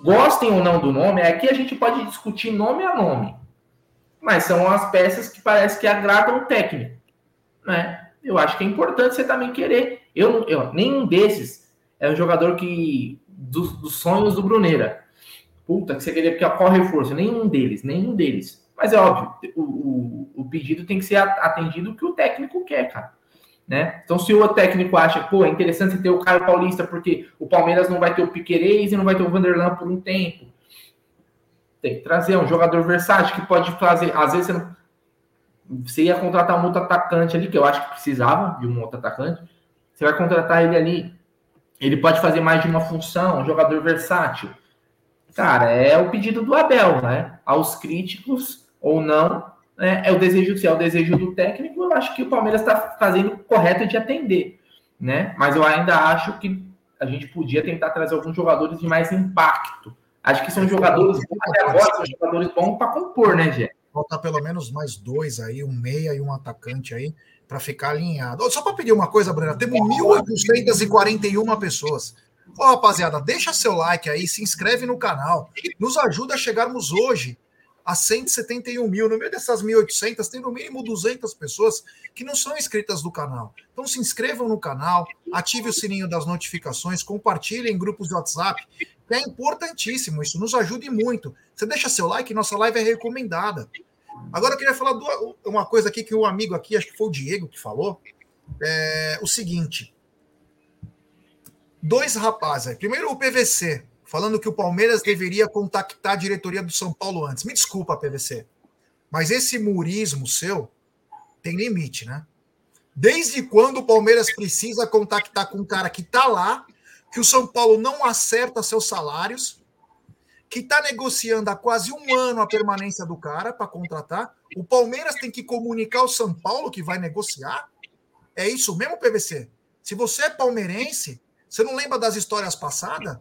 Gostem ou não do nome, aqui a gente pode discutir nome a nome mas são as peças que parece que agradam o técnico, né? Eu acho que é importante você também querer. Eu, eu nenhum desses é um jogador que dos, dos sonhos do Bruneira. Puta, que você queria que ocorre reforço. Nenhum deles, nenhum deles. Mas é óbvio, o, o, o pedido tem que ser atendido o que o técnico quer, cara. Né? Então, se o técnico acha, pô, é interessante você ter o Caio Paulista, porque o Palmeiras não vai ter o Piquerez e não vai ter o Vanderlan por um tempo. Tem que trazer um jogador versátil que pode fazer. Às vezes você não. Você ia contratar um outro atacante ali, que eu acho que precisava de um outro atacante. Você vai contratar ele ali. Ele pode fazer mais de uma função, um jogador versátil. Cara, é o pedido do Abel, né? Aos críticos ou não, né? é o desejo, se é o desejo do técnico, eu acho que o Palmeiras está fazendo correto de atender, né? Mas eu ainda acho que a gente podia tentar trazer alguns jogadores de mais impacto, Acho que são jogadores até agora, são jogadores bons para compor, né, Gê? Faltar pelo menos mais dois aí, um meia e um atacante aí, para ficar alinhado. Só para pedir uma coisa, Bruna, temos 1.841 pessoas. Ô, rapaziada, deixa seu like aí, se inscreve no canal, nos ajuda a chegarmos hoje a 171 mil. No meio dessas 1.800, tem no mínimo 200 pessoas que não são inscritas do canal. Então se inscrevam no canal, ative o sininho das notificações, compartilhem em grupos de WhatsApp, é importantíssimo, isso nos ajude muito. Você deixa seu like, nossa live é recomendada. Agora eu queria falar uma coisa aqui que um amigo aqui, acho que foi o Diego que falou, é o seguinte. Dois rapazes. Primeiro o PVC, falando que o Palmeiras deveria contactar a diretoria do São Paulo antes. Me desculpa, PVC. Mas esse murismo seu tem limite, né? Desde quando o Palmeiras precisa contactar com um cara que tá lá, que o São Paulo não acerta seus salários, que está negociando há quase um ano a permanência do cara para contratar. O Palmeiras tem que comunicar ao São Paulo que vai negociar. É isso mesmo, PVC? Se você é palmeirense, você não lembra das histórias passadas?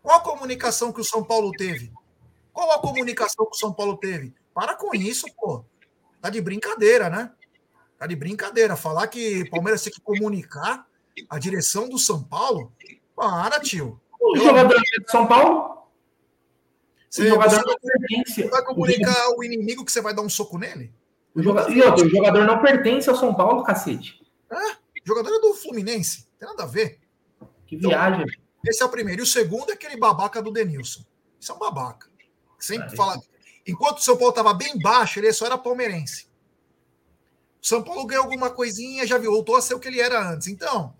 Qual a comunicação que o São Paulo teve? Qual a comunicação que o São Paulo teve? Para com isso, pô. Tá de brincadeira, né? Tá de brincadeira. Falar que o Palmeiras tem que comunicar a direção do São Paulo? Para, tio. O jogador de São Paulo você, jogador não pertence. vai comunicar o, o inimigo que você vai dar um soco nele? O jogador, e outro, o jogador não pertence ao São Paulo, cacete. É, o jogador é do Fluminense. Tem nada a ver. Que viagem. Então, esse é o primeiro. E o segundo é aquele babaca do Denilson. Isso é um babaca. Sempre é, fala. Enquanto o São Paulo estava bem baixo, ele só era palmeirense. O São Paulo ganhou alguma coisinha, já voltou a ser o que ele era antes. Então,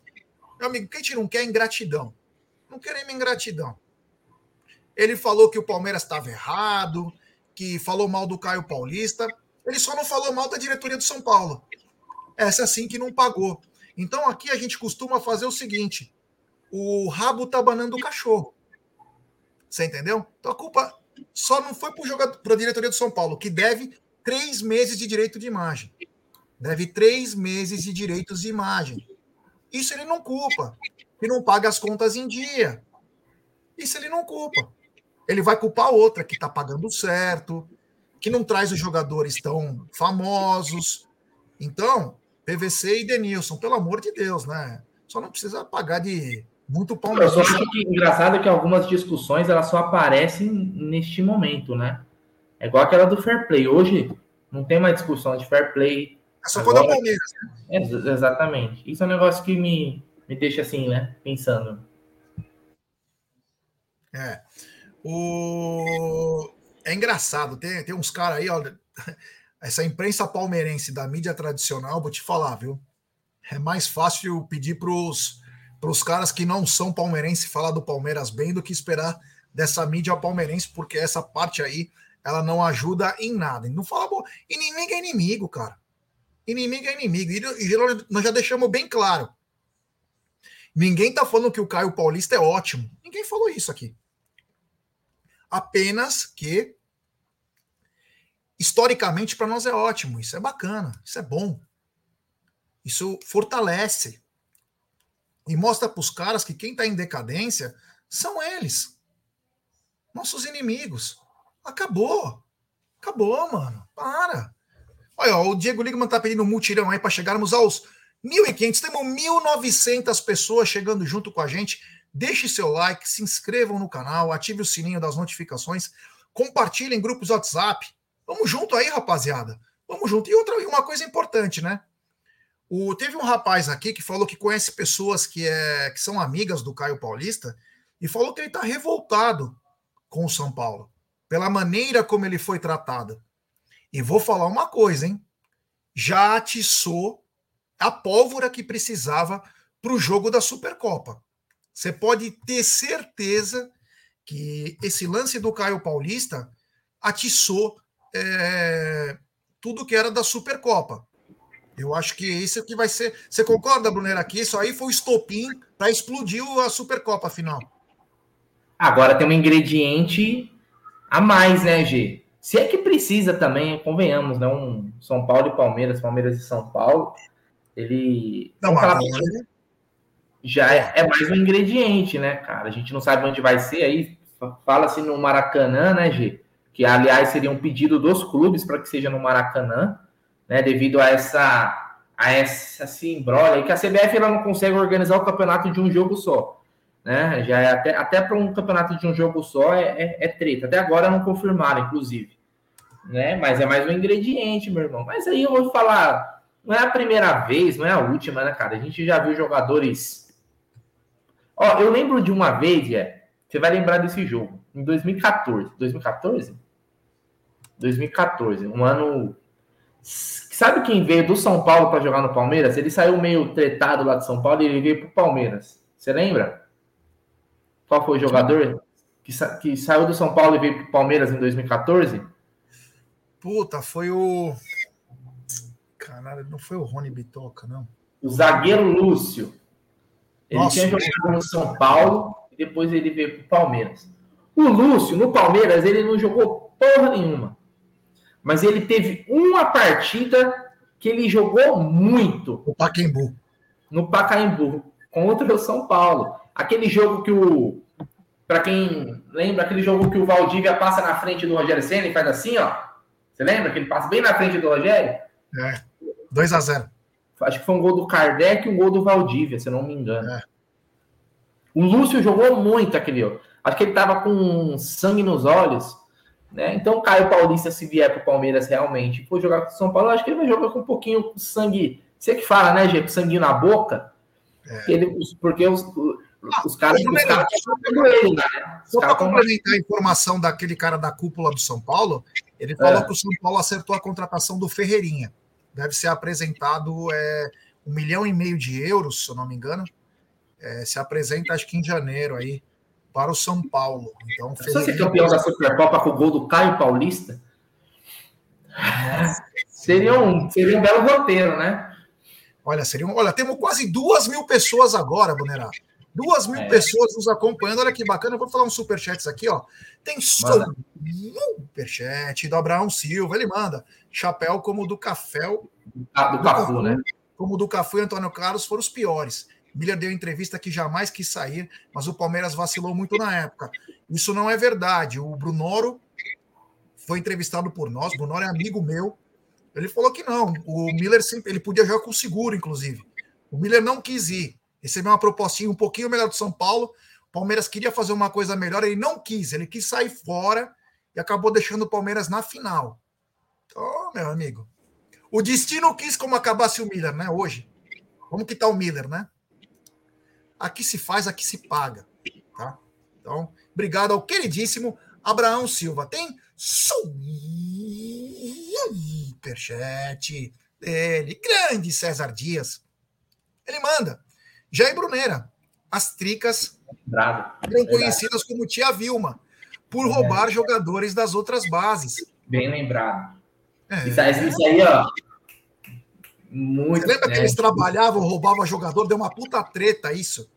meu amigo, quem te não quer é ingratidão. Não queremos ingratidão. Ele falou que o Palmeiras estava errado, que falou mal do Caio Paulista. Ele só não falou mal da diretoria do São Paulo. Essa sim que não pagou. Então aqui a gente costuma fazer o seguinte: o rabo tá banando o cachorro. Você entendeu? Então a culpa só não foi para a diretoria do São Paulo, que deve três meses de direito de imagem. Deve três meses de direitos de imagem. Isso ele não culpa. Que não paga as contas em dia. Isso ele não culpa ele vai culpar outra que está pagando certo, que não traz os jogadores tão famosos. Então, PVC e Denilson, pelo amor de Deus, né? Só não precisa pagar de muito pão. Eu só acho que engraçado é que algumas discussões elas só aparecem neste momento, né? É igual aquela do fair play. Hoje não tem mais discussão de fair play. É só Agora, quando é Palmeiras. Né? É, exatamente. Isso é um negócio que me, me deixa assim, né? Pensando. É. O... É engraçado, tem, tem uns caras aí, olha. Essa imprensa palmeirense da mídia tradicional, vou te falar, viu? É mais fácil pedir para os caras que não são palmeirenses falar do Palmeiras bem do que esperar dessa mídia palmeirense, porque essa parte aí ela não ajuda em nada. Não fala, bom, inimigo é inimigo, cara. Inimigo é inimigo. E nós já deixamos bem claro. Ninguém tá falando que o Caio Paulista é ótimo. Ninguém falou isso aqui. Apenas que historicamente para nós é ótimo, isso é bacana, isso é bom. Isso fortalece e mostra para os caras que quem está em decadência são eles, nossos inimigos. Acabou, acabou, mano. Para. Olha, ó, o Diego Ligman está pedindo um mutirão aí para chegarmos aos 1.500. Temos 1.900 pessoas chegando junto com a gente. Deixe seu like, se inscrevam no canal, ative o sininho das notificações, compartilhem em grupos WhatsApp. Vamos junto aí, rapaziada. Vamos junto. E outra, uma coisa importante, né? O, teve um rapaz aqui que falou que conhece pessoas que, é, que são amigas do Caio Paulista e falou que ele está revoltado com o São Paulo, pela maneira como ele foi tratado. E vou falar uma coisa, hein? Já atiçou a pólvora que precisava para o jogo da Supercopa. Você pode ter certeza que esse lance do Caio Paulista atiçou é, tudo que era da Supercopa. Eu acho que isso é que vai ser. Você concorda, Brunera, que isso aí foi o estopim para explodir a Supercopa final? Agora tem um ingrediente a mais, né, G? Se é que precisa também, convenhamos, né? Um São Paulo e Palmeiras, Palmeiras e São Paulo. Ele. Não, mas, já é, é, mais um ingrediente, né, cara? A gente não sabe onde vai ser aí. Fala-se no Maracanã, né, G? Que aliás seria um pedido dos clubes para que seja no Maracanã, né? Devido a essa a essa simbrolha aí que a CBF ela não consegue organizar o campeonato de um jogo só, né? Já é até até para um campeonato de um jogo só é, é, é treta. Até agora não confirmaram, inclusive, né? Mas é mais um ingrediente, meu irmão. Mas aí eu vou falar, não é a primeira vez, não é a última, né, cara? A gente já viu jogadores Ó, eu lembro de uma vez, é, você vai lembrar desse jogo, em 2014. 2014? 2014, um ano. Sabe quem veio do São Paulo para jogar no Palmeiras? Ele saiu meio tretado lá de São Paulo e ele veio para o Palmeiras. Você lembra? Qual foi o jogador que, sa... que saiu do São Paulo e veio para o Palmeiras em 2014? Puta, foi o. Caralho, não foi o Rony Bitoca, não. O zagueiro Lúcio. Ele Nossa, tinha jogado no São Paulo e depois ele veio para o Palmeiras. O Lúcio, no Palmeiras, ele não jogou porra nenhuma. Mas ele teve uma partida que ele jogou muito. O Pacaembu. No Pacaembu, contra o São Paulo. Aquele jogo que o. Para quem lembra, aquele jogo que o Valdívia passa na frente do Rogério Senna e faz assim, ó. Você lembra que ele passa bem na frente do Rogério? É. 2 a 0 Acho que foi um gol do Kardec e um gol do Valdívia, se eu não me engano. É. O Lúcio jogou muito aquele. Acho que ele tava com sangue nos olhos. Né? Então, o Caio Paulista, se vier para o Palmeiras realmente for jogar com o São Paulo, acho que ele vai jogar com um pouquinho de sangue. Você que fala, né, gente? Sanguinho na boca. É. Ele, porque os, ah, os caras. Os caras ele, né? Só para complementar a informação daquele cara da cúpula do São Paulo, ele falou é. que o São Paulo acertou a contratação do Ferreirinha deve ser apresentado é, um milhão e meio de euros, se eu não me engano. É, se apresenta, acho que em janeiro aí, para o São Paulo. Então, Se você campeão da Supercopa com o gol do Caio Paulista, seria um, seria um belo roteiro, né? Olha, seria um, olha, temos quase duas mil pessoas agora, Bonerá. Duas mil é. pessoas nos acompanhando. Olha que bacana. Eu vou falar uns superchats aqui, ó. Tem superchat do Abraão Silva. Ele manda chapéu como o do Café. Ah, do, do Cafu, Cafu, né? Como o do Cafu e Antônio Carlos foram os piores. Miller deu entrevista que jamais quis sair, mas o Palmeiras vacilou muito na época. Isso não é verdade. O Brunoro foi entrevistado por nós. O Brunoro é amigo meu. Ele falou que não. O Miller sempre, ele podia jogar com seguro, inclusive. O Miller não quis ir recebeu uma propostinha um pouquinho melhor do São Paulo. O Palmeiras queria fazer uma coisa melhor, ele não quis, ele quis sair fora e acabou deixando o Palmeiras na final. Então, meu amigo, o destino quis como acabasse o Miller, né? Hoje. Como que tá o Miller, né? Aqui se faz, aqui se paga, tá? Então, obrigado ao queridíssimo Abraão Silva. Tem superchat dele, grande César Dias. Ele manda. Jair Brunera, as tricas Bravo. eram conhecidas como Tia Vilma, por é. roubar jogadores das outras bases. Bem lembrado. É. Isso, isso, aí, ó. Muito. Você lembra né? que eles trabalhavam, roubavam jogador? Deu uma puta treta isso.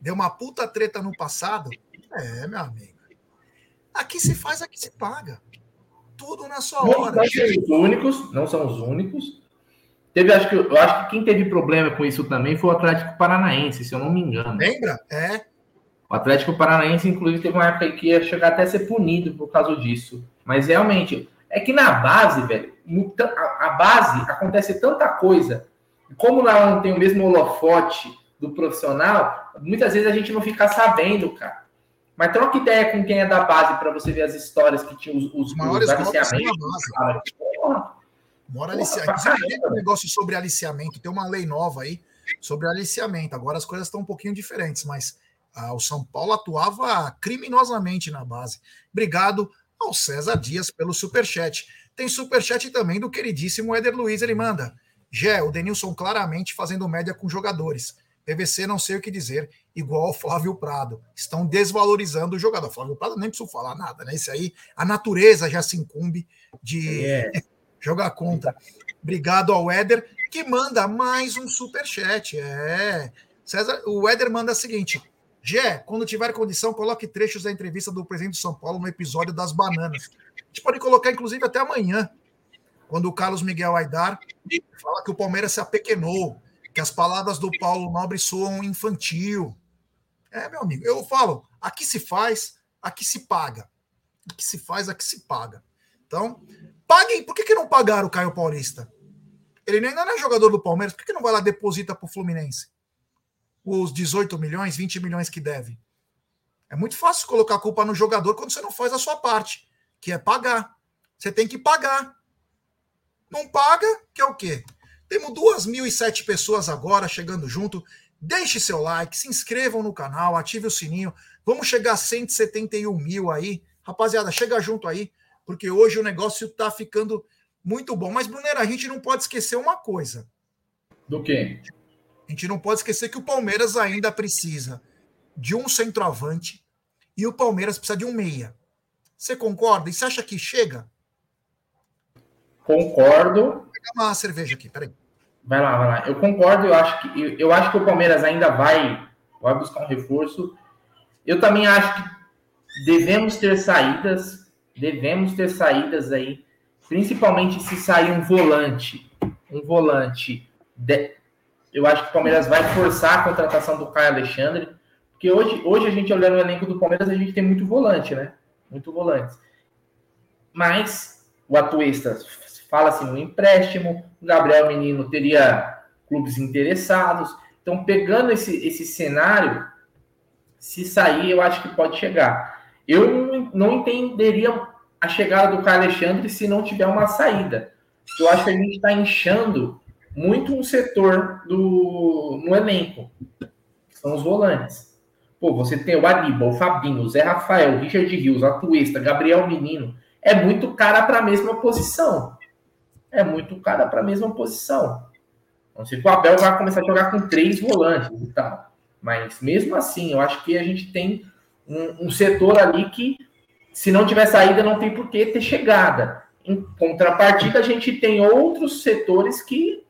Deu uma puta treta no passado. É, meu amigo. Aqui se faz, aqui se paga. Tudo na sua hora. Não são os únicos, não são os únicos. Teve, acho que, eu acho que quem teve problema com isso também foi o Atlético Paranaense, se eu não me engano. Lembra? É. O Atlético Paranaense, inclusive, teve uma época que ia chegar até a ser punido por causa disso. Mas realmente, é que na base, velho, a base acontece tanta coisa. Como lá não tem o mesmo holofote do profissional, muitas vezes a gente não fica sabendo, cara. Mas troca ideia com quem é da base para você ver as histórias que tinha os, os, maiores aliciamentos. Cara. Mora aliciamento. Tem um negócio sobre aliciamento, tem uma lei nova aí sobre aliciamento. Agora as coisas estão um pouquinho diferentes, mas ah, o São Paulo atuava criminosamente na base. Obrigado ao César Dias pelo superchat. Tem superchat também do queridíssimo Éder Luiz. Ele manda: Gé, o Denilson claramente fazendo média com jogadores. PVC não sei o que dizer, igual ao Flávio Prado. Estão desvalorizando o jogador. Flávio Prado nem preciso falar nada, né? Isso aí, a natureza já se incumbe de. É jogar contra. Obrigado ao Éder, que manda mais um super chat. É. César, o Éder manda o seguinte: Gé, quando tiver condição, coloque trechos da entrevista do presidente de São Paulo no episódio das bananas. A gente pode colocar, inclusive, até amanhã, quando o Carlos Miguel Aidar fala que o Palmeiras se apequenou, que as palavras do Paulo Nobre soam infantil. É, meu amigo, eu falo, aqui se faz, aqui se paga. Aqui se faz, aqui se paga. Então, Paguem. Por que, que não pagaram o Caio Paulista? Ele ainda não é jogador do Palmeiras. Por que, que não vai lá deposita para o Fluminense? Os 18 milhões, 20 milhões que deve. É muito fácil colocar a culpa no jogador quando você não faz a sua parte, que é pagar. Você tem que pagar. Não paga, que é o quê? Temos 2.007 pessoas agora chegando junto. Deixe seu like, se inscrevam no canal, ative o sininho. Vamos chegar a 171 mil aí. Rapaziada, chega junto aí porque hoje o negócio está ficando muito bom. Mas, Brunera, a gente não pode esquecer uma coisa. Do quê? A gente não pode esquecer que o Palmeiras ainda precisa de um centroavante e o Palmeiras precisa de um meia. Você concorda? E você acha que chega? concordo. Vou pegar uma cerveja aqui, peraí. Vai lá, vai lá. Eu concordo, eu acho que, eu, eu acho que o Palmeiras ainda vai, vai buscar um reforço. Eu também acho que devemos ter saídas, devemos ter saídas aí, principalmente se sair um volante, um volante. De, eu acho que o Palmeiras vai forçar a contratação do Caio Alexandre, porque hoje, hoje a gente olhando o elenco do Palmeiras, a gente tem muito volante, né? Muito volante. Mas o Atuesta fala-se no empréstimo, o Gabriel Menino teria clubes interessados. Então, pegando esse, esse cenário, se sair, eu acho que pode chegar. Eu não entenderia a chegada do Caio Alexandre se não tiver uma saída. Eu acho que a gente está inchando muito um setor do, no elenco, que são os volantes. Pô, você tem o Adiba, o Fabinho, o Zé Rafael, o Richard Rios, a Tuesta, Gabriel Menino. É muito cara para a mesma posição. É muito cara para a mesma posição. Não sei se o Abel vai começar a jogar com três volantes e tal. Mas mesmo assim, eu acho que a gente tem um, um setor ali que, se não tiver saída, não tem por que ter chegada. Em contrapartida, a gente tem outros setores que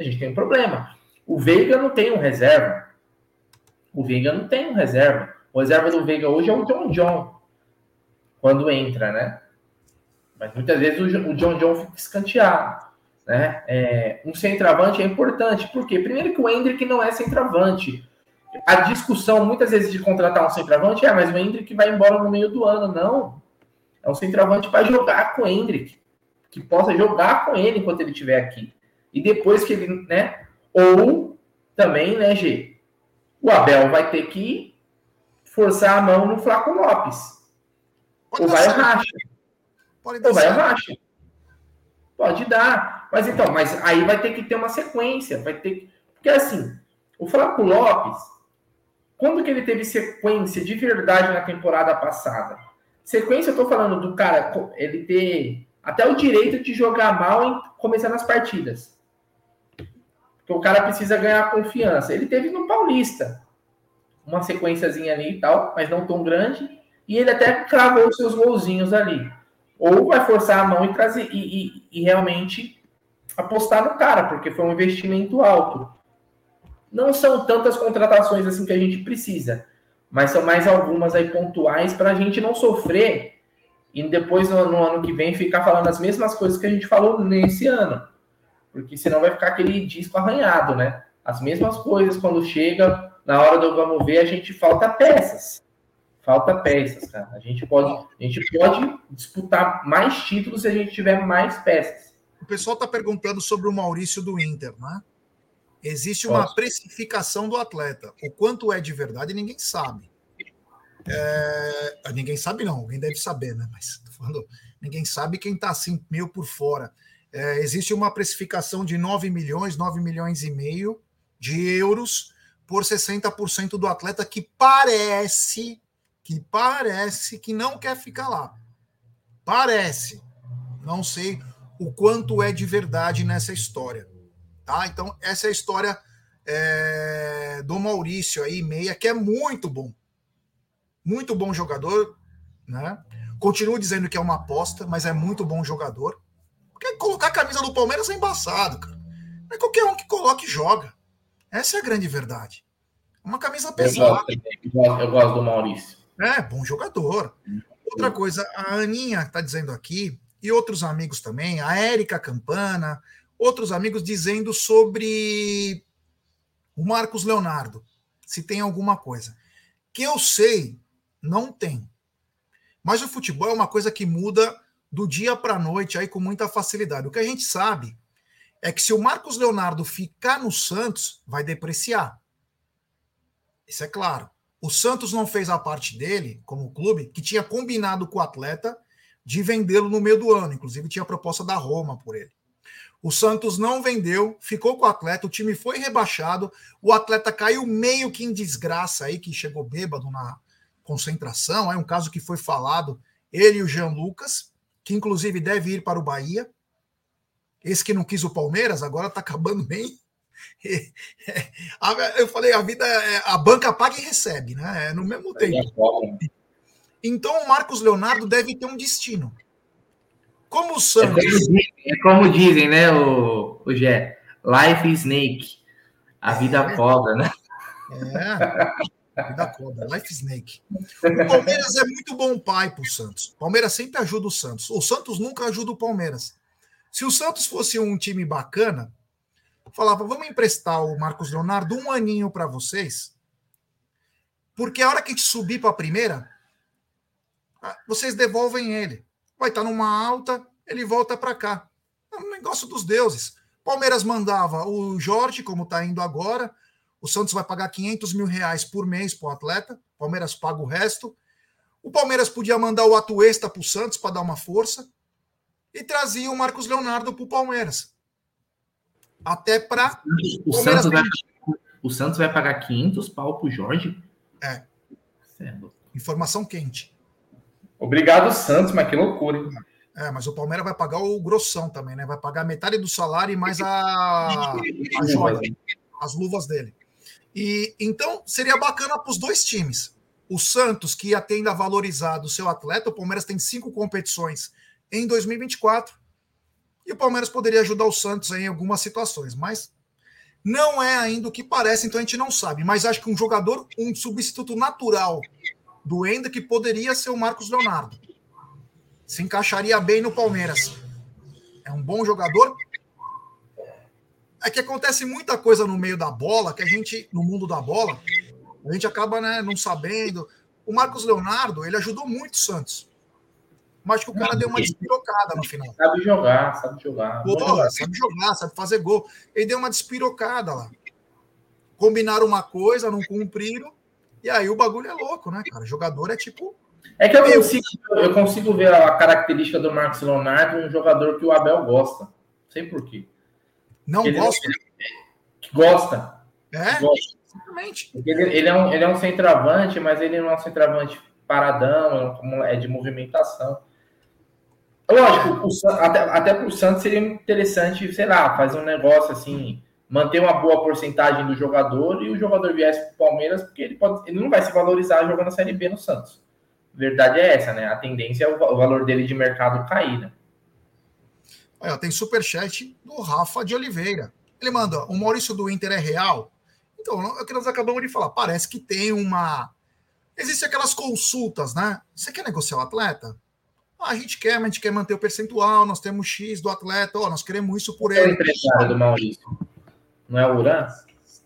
a gente tem um problema. O Veiga não tem um reserva. O Veiga não tem um reserva. O reserva do Veiga hoje é o John John. Quando entra, né? Mas muitas vezes o John John fica escanteado. Né? É, um centroavante é importante. Por quê? Primeiro que o Hendrick não é centroavante. A discussão, muitas vezes, de contratar um centroavante é, mas o Hendrick vai embora no meio do ano. Não. É um centroavante para jogar com o Hendrick. Que possa jogar com ele enquanto ele estiver aqui. E depois que ele, né? Ou também, né, G? O Abel vai ter que forçar a mão no Flaco Lopes. Pode ou vai o racha. Pode ou vai o racha. Pode dar. Mas então, mas aí vai ter que ter uma sequência. Vai ter que... Porque assim, o Flaco Lopes, quando que ele teve sequência de verdade na temporada passada? Sequência, eu tô falando do cara, ele ter até o direito de jogar mal em começando as partidas. Porque o cara precisa ganhar confiança. Ele teve no Paulista uma sequenciazinha ali e tal, mas não tão grande. E ele até cravou os seus golzinhos ali. Ou vai forçar a mão e trazer e, e, e realmente apostar no cara, porque foi um investimento alto. Não são tantas contratações assim que a gente precisa, mas são mais algumas aí pontuais para a gente não sofrer e depois no, no, ano que vem ficar falando as mesmas coisas que a gente falou nesse ano. Porque senão vai ficar aquele disco arranhado, né? As mesmas coisas quando chega na hora do vamos ver, a gente falta peças. Falta peças, cara. A gente pode, a gente pode disputar mais títulos se a gente tiver mais peças. O pessoal está perguntando sobre o Maurício do Inter, né? Existe uma Posso. precificação do atleta. O quanto é de verdade, ninguém sabe. É... Ninguém sabe, não. Alguém deve saber, né? Mas falando, ninguém sabe quem está assim, meio por fora. É, existe uma precificação de 9 milhões, 9 milhões e meio de euros por 60% do atleta que parece, que parece que não quer ficar lá. Parece. Não sei o quanto é de verdade nessa história. Tá? Então, essa é a história é, do Maurício aí, meia, que é muito bom. Muito bom jogador, né? Continuo dizendo que é uma aposta, mas é muito bom jogador. Porque colocar a camisa do Palmeiras é embaçado, cara. É qualquer um que coloque e joga. Essa é a grande verdade. Uma camisa pesada. Eu gosto, eu gosto do Maurício. É, bom jogador. Outra coisa, a Aninha está dizendo aqui, e outros amigos também, a Érica Campana, outros amigos dizendo sobre o Marcos Leonardo, se tem alguma coisa. Que eu sei, não tem. Mas o futebol é uma coisa que muda do dia para a noite aí com muita facilidade. O que a gente sabe é que se o Marcos Leonardo ficar no Santos, vai depreciar. Isso é claro. O Santos não fez a parte dele, como clube, que tinha combinado com o atleta de vendê-lo no meio do ano. Inclusive, tinha proposta da Roma por ele. O Santos não vendeu, ficou com o atleta, o time foi rebaixado, o atleta caiu meio que em desgraça aí, que chegou bêbado na concentração. É um caso que foi falado, ele e o Jean Lucas que inclusive deve ir para o Bahia. Esse que não quis o Palmeiras, agora está acabando bem. Eu falei, a vida, é, a banca paga e recebe, né? É no mesmo tempo. Então o Marcos Leonardo deve ter um destino. Como o Santos. É como dizem, é como dizem né, o, o Gé? Life is snake. A vida é. cobra, né? É. A vida cobra. Life snake. O Palmeiras é muito bom pai pro Santos. O Palmeiras sempre ajuda o Santos. O Santos nunca ajuda o Palmeiras. Se o Santos fosse um time bacana, falava: vamos emprestar o Marcos Leonardo um aninho para vocês, porque a hora que a gente subir para a primeira, vocês devolvem ele. Vai estar tá numa alta, ele volta para cá. É um negócio dos deuses. Palmeiras mandava o Jorge, como está indo agora. O Santos vai pagar 500 mil reais por mês para o atleta. Palmeiras paga o resto. O Palmeiras podia mandar o Atuesta para o Santos para dar uma força. E trazia o Marcos Leonardo para o Palmeiras. Até para. O, Santos vai, o Santos vai pagar 500 pau para o Jorge? É. Certo. Informação quente. Obrigado, Santos, mas que loucura, hein? É, mas o Palmeiras vai pagar o grossão também, né? Vai pagar metade do salário e mais a, a joia, as luvas dele. E então seria bacana para os dois times. O Santos, que ter ainda valorizado o seu atleta, o Palmeiras tem cinco competições em 2024. E o Palmeiras poderia ajudar o Santos em algumas situações, mas não é ainda o que parece, então a gente não sabe. Mas acho que um jogador, um substituto natural do Enda que poderia ser o Marcos Leonardo se encaixaria bem no Palmeiras. É um bom jogador. É que acontece muita coisa no meio da bola, que a gente, no mundo da bola, a gente acaba né, não sabendo. O Marcos Leonardo, ele ajudou muito o Santos. Mas que o cara deu uma despirocada no final. Sabe jogar, sabe jogar. Pô, sabe jogar, sabe fazer gol. Ele deu uma despirocada lá. Combinaram uma coisa, não cumpriram. E aí o bagulho é louco, né, cara? O jogador é tipo é que eu consigo, eu consigo ver a característica do Marcos Leonardo, um jogador que o Abel gosta. Não sei por quê. Não ele gosta? gosta. É? Gosta. Ele, ele, é um, ele é um centroavante, mas ele não é um centroavante paradão, é de movimentação. Lógico, o, até, até para o Santos seria interessante, sei lá, fazer um negócio assim, manter uma boa porcentagem do jogador e o jogador viesse para o Palmeiras, porque ele, pode, ele não vai se valorizar jogando a Série B no Santos verdade é essa, né? A tendência é o valor dele de mercado cair, né? Olha, tem superchat do Rafa de Oliveira. Ele manda: o Maurício do Inter é real? Então, é o que nós acabamos de falar. Parece que tem uma. Existem aquelas consultas, né? Você quer negociar o atleta? Ah, a gente quer, mas a gente quer manter o percentual, nós temos X do atleta, ó, nós queremos isso por ele. É o empresário do Maurício. Não é o Uran?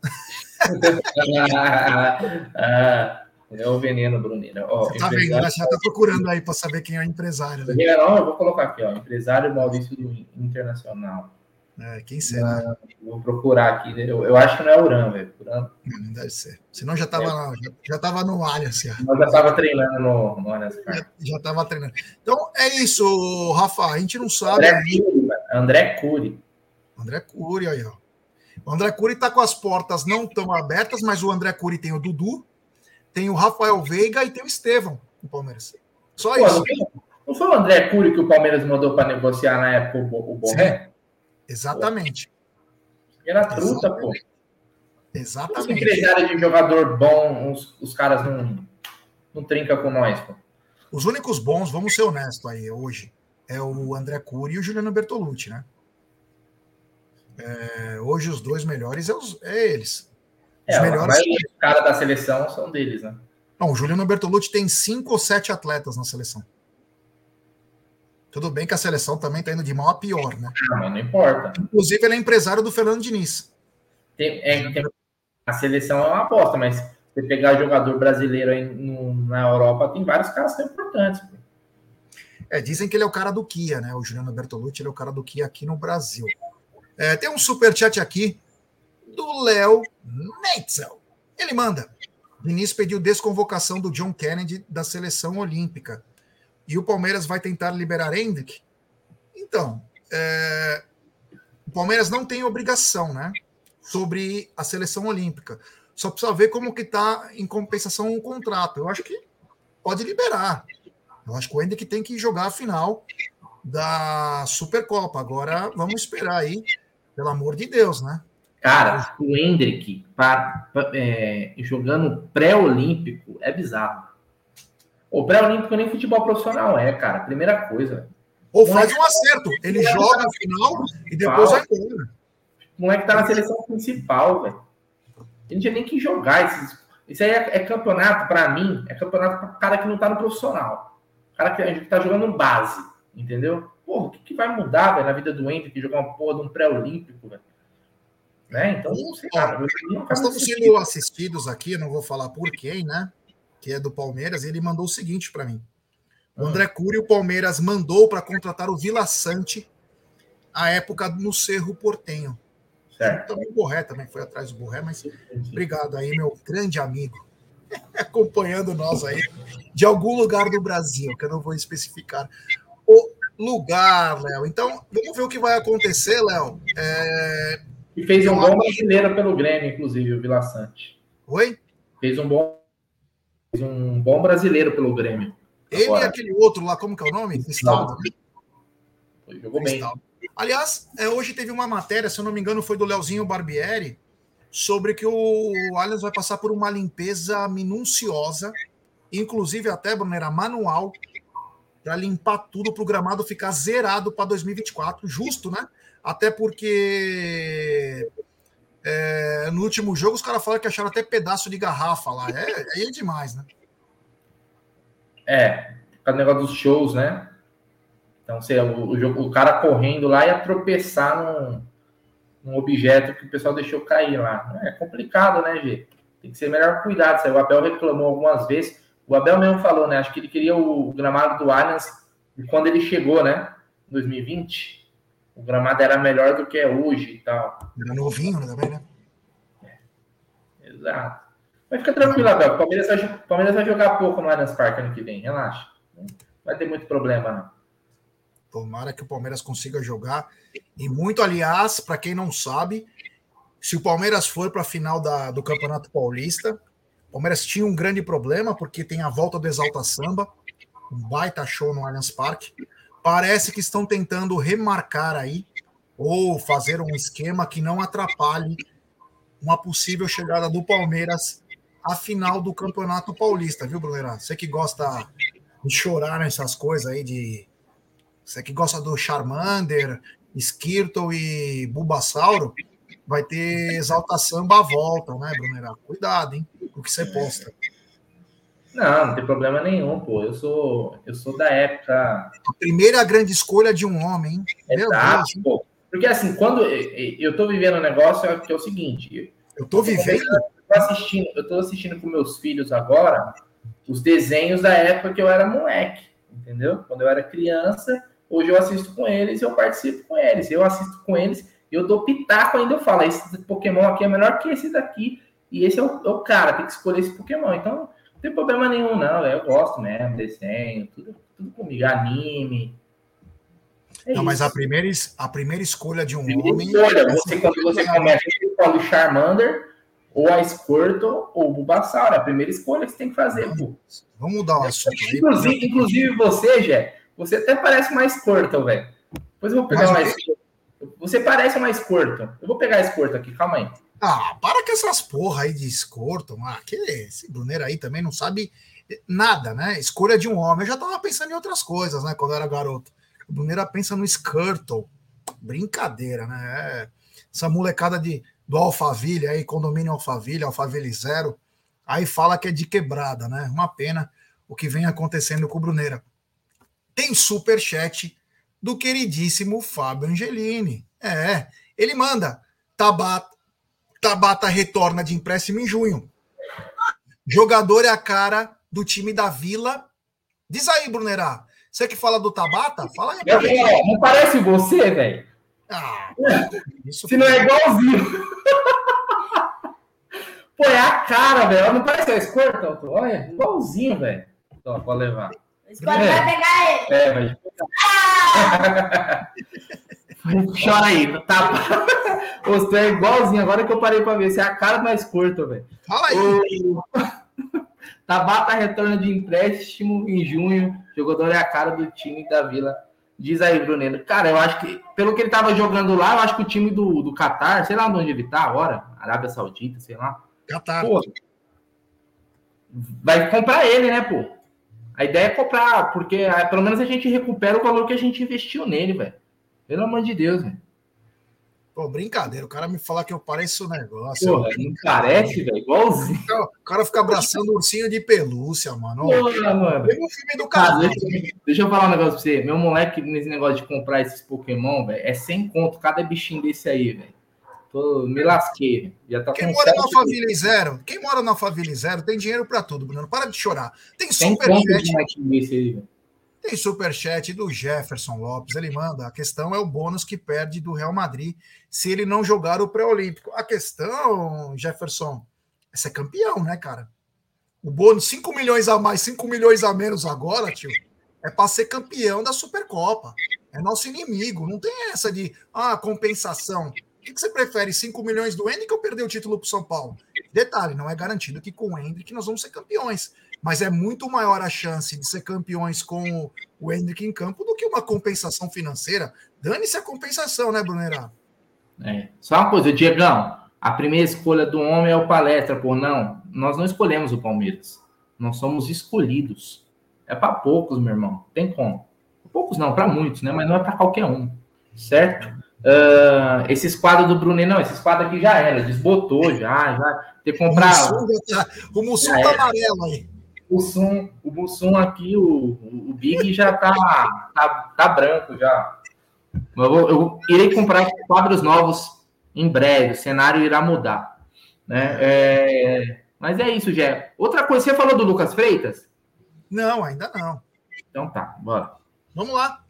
ah, é o veneno, Brunina. Ó, Você tá vendo, né? Você já tá procurando aí para saber quem é o empresário. Né? Não, eu vou colocar aqui, ó. Empresário Maurício Internacional. É, quem será? Ah, vou procurar aqui. Né? Eu, eu, acho que não é Uran, velho. Uran. Não deve ser. Senão já tava, é. já, já tava no Allianz. Já. já tava treinando no, no Allianz. Já, já tava treinando. Então é isso, Rafa. A gente não sabe. André Cury. André Cury. André Cury, aí, ó. O André Cury tá com as portas não tão abertas, mas o André Cury tem o Dudu, tem o Rafael Veiga e tem o Estevão no Palmeiras. Só Pô, isso. Não foi o André Cury que o Palmeiras mandou para negociar na época o, o É, exatamente. Era truta, pô. Exatamente. Os empresários de jogador bom, os, os caras não, não trincam com nós, pô. Os únicos bons, vamos ser honestos aí, hoje, é o André Cury e o Juliano Bertolucci, né? É, hoje os dois melhores é, os, é eles. É, melhores... Os caras da seleção são deles, né? Não, o Juliano Bertolucci tem cinco ou sete atletas na seleção. Tudo bem que a seleção também está indo de mal a pior, né? Não, mas não importa. Inclusive, ele é empresário do Fernando Diniz. Tem, é, tem, a seleção é uma aposta, mas você pegar jogador brasileiro aí no, na Europa, tem vários caras que são importantes. É, dizem que ele é o cara do Kia, né? O Juliano Bertolucci ele é o cara do Kia aqui no Brasil. É, tem um super chat aqui do Léo Neitzel. Ele manda. Vinícius pediu desconvocação do John Kennedy da seleção olímpica. E o Palmeiras vai tentar liberar Hendrick? Então, é, o Palmeiras não tem obrigação, né? Sobre a seleção olímpica. Só precisa ver como que está em compensação o contrato. Eu acho que pode liberar. Eu acho que o Hendrick tem que jogar a final da Supercopa. Agora vamos esperar aí, pelo amor de Deus, né? Cara, o Hendrick é, jogando pré-olímpico é bizarro. O pré-olímpico nem futebol profissional é, cara. Primeira coisa. Ou faz um acerto. Ele joga no final e depois vai embora. Não é que tá na seleção principal, velho. Ele não tinha nem que jogar. Esses... Isso aí é, é campeonato, para mim, é campeonato para cara que não tá no profissional. Cara que a tá jogando base, entendeu? Porra, o que, que vai mudar, velho, na vida do Hendrick jogar uma porra de um pré-olímpico, velho? Né? Então, não sei lá. Nós estamos sendo assistidos aqui, não vou falar por quem, né? Que é do Palmeiras, e ele mandou o seguinte para mim. O André Cury, o Palmeiras mandou para contratar o Vila Sante à época no Cerro Portenho. Certo. Também o Borré também foi atrás do Borré, mas obrigado aí, meu grande amigo, acompanhando nós aí de algum lugar do Brasil, que eu não vou especificar o lugar, Léo. Então, vamos ver o que vai acontecer, Léo. É... E fez um bom brasileiro pelo Grêmio, inclusive, o Vila Sante. Oi? Fez um bom, fez um bom brasileiro pelo Grêmio. Ele Agora. e aquele outro lá, como que é o nome? Cristaldo. Jogou Cristaldo. bem. Aliás, é, hoje teve uma matéria, se eu não me engano, foi do Leozinho Barbieri, sobre que o Allianz vai passar por uma limpeza minuciosa, inclusive até, Brunera, manual, para limpar tudo, para o gramado ficar zerado para 2024, justo, né? Até porque é, no último jogo os caras falaram que acharam até pedaço de garrafa lá. É, é demais, né? É, por causa do negócio dos shows, né? Então, sei, o, o, o cara correndo lá ia tropeçar num, num, objeto que o pessoal deixou cair lá. É complicado, né, Gê? Tem que ser melhor cuidado. O Abel reclamou algumas vezes. O Abel mesmo falou, né? Acho que ele queria o gramado do Allianz quando ele chegou, né? Em 2020. O gramado era melhor do que é hoje e tal. Era novinho né, também, né? É. Exato. Mas fica tranquilo, Abel. O Palmeiras vai, o Palmeiras vai jogar pouco no Allianz Parque ano que vem, relaxa. Não vai ter muito problema, não. Tomara que o Palmeiras consiga jogar. E muito, aliás, para quem não sabe, se o Palmeiras for para a final da, do Campeonato Paulista, o Palmeiras tinha um grande problema, porque tem a volta do Exalta Samba, um baita show no Allianz Parque. Parece que estão tentando remarcar aí, ou fazer um esquema que não atrapalhe uma possível chegada do Palmeiras a final do Campeonato Paulista, viu, Brunerá? Você que gosta de chorar nessas coisas aí, de. Você que gosta do Charmander, Skirtle e Bulbasauro, vai ter Exalta Samba à volta, né, Brunerá? Cuidado, hein, o que você posta. Não, não tem problema nenhum, pô. Eu sou, eu sou da época. A primeira grande escolha de um homem, hein? Exato, Deus, pô. Porque assim, quando eu tô vivendo um negócio que é o seguinte. Eu tô vivendo tô assistindo, eu tô assistindo com meus filhos agora os desenhos da época que eu era moleque, entendeu? Quando eu era criança, hoje eu assisto com eles, eu participo com eles, eu assisto com eles, eu dou pitaco ainda, eu falo, esse Pokémon aqui é melhor que esse daqui, e esse é o, é o cara, tem que escolher esse Pokémon. Então, tem problema nenhum, não, eu gosto mesmo, desenho, tudo, tudo comigo, anime. É não, mas a primeira, a primeira escolha de um primeira homem. Escolha, é você, quando você começa, você escolhe o Charmander, ou a Squirtle ou o Bulbasaur. É a primeira escolha que você tem que fazer, pô. Vamos mudar o assunto. Inclusive, inclusive você, Jé, você até parece uma Squirtle, velho. Depois eu vou pegar mais. Você parece uma Squirtle. Eu vou pegar a Squirtle aqui, calma aí. Ah, para com essas porra aí de Squirtle. Ah, que esse Bruneiro aí também não sabe nada, né? Escolha de um homem. Eu já tava pensando em outras coisas, né? Quando eu era garoto. O Bruneiro pensa no Squirtle. Brincadeira, né? É, essa molecada de do Alphaville, aí, condomínio Alphaville, Alphaville Zero, aí fala que é de quebrada, né? Uma pena o que vem acontecendo com o Bruneira. Tem super chat do queridíssimo Fábio Angelini. É, ele manda. Tabata, Tabata retorna de empréstimo em junho. Jogador é a cara do time da Vila. Diz aí, Brunerá. Você que fala do Tabata, fala aí. Não parece você, velho? Ah, isso Se não é igualzinho. Pô, é a cara, velho. Não parece a Squirtle? Olha, igualzinho, velho. Ó, pode levar. É. vai pegar ele. É, vai. Ah! Chora aí, tá? Você é igualzinho, agora que eu parei pra ver. Você é a cara mais curta, velho. Fala aí. O... Tabata retorna de empréstimo em junho. Jogador é a cara do time da Vila Diz aí, Bruneno. Cara, eu acho que, pelo que ele tava jogando lá, eu acho que o time do, do Qatar, sei lá onde ele tá agora, Arábia Saudita, sei lá. Qatar. Pô, vai comprar ele, né, pô? A ideia é comprar, porque ah, pelo menos a gente recupera o valor que a gente investiu nele, velho. Pelo amor de Deus, velho. Pô, brincadeira, o cara me falar que eu pareço o negócio. Porra, não parece, velho, igualzinho. O cara fica abraçando o ursinho de pelúcia, mano. Porra, mano. Tem um filme do cara. Ah, deixa, deixa, eu falar um negócio pra você. Meu moleque, nesse negócio de comprar esses Pokémon, velho, é sem conto cada bichinho desse aí, velho. Tô, me lasquei. Já tá quem mora na Favela Zero, quem mora na Favela Zero tem dinheiro para tudo, Bruno. Para de chorar. Tem superchat. Tem superchat do Jefferson Lopes. Ele manda. A questão é o bônus que perde do Real Madrid se ele não jogar o pré-olímpico. A questão, Jefferson, é ser campeão, né, cara? O bônus 5 milhões a mais, 5 milhões a menos agora, tio, é para ser campeão da Supercopa. É nosso inimigo. Não tem essa de ah, compensação. O que você prefere, 5 milhões do Hendrick ou perder o título para o São Paulo? Detalhe, não é garantido que com o Hendrick nós vamos ser campeões, mas é muito maior a chance de ser campeões com o Hendrick em campo do que uma compensação financeira. Dane-se a compensação, né, Brunerá? É. Só uma coisa, Diegão, a primeira escolha do homem é o palestra, por não. Nós não escolhemos o Palmeiras. Nós somos escolhidos. É para poucos, meu irmão. Tem como. Poucos não, para muitos, né? Mas não é para qualquer um. Certo? Uh, esses quadros do Brunet, não, esses quadros aqui já era, desbotou já, já. Ter comprado. O Mussum tá, tá amarelo aí. O Mussum, o Mussum aqui, o, o Big já tá, tá, tá branco já. Eu, vou, eu irei comprar quadros novos em breve, o cenário irá mudar. Né? É, mas é isso, Gé. Outra coisa, você falou do Lucas Freitas? Não, ainda não. Então tá, bora. Vamos lá.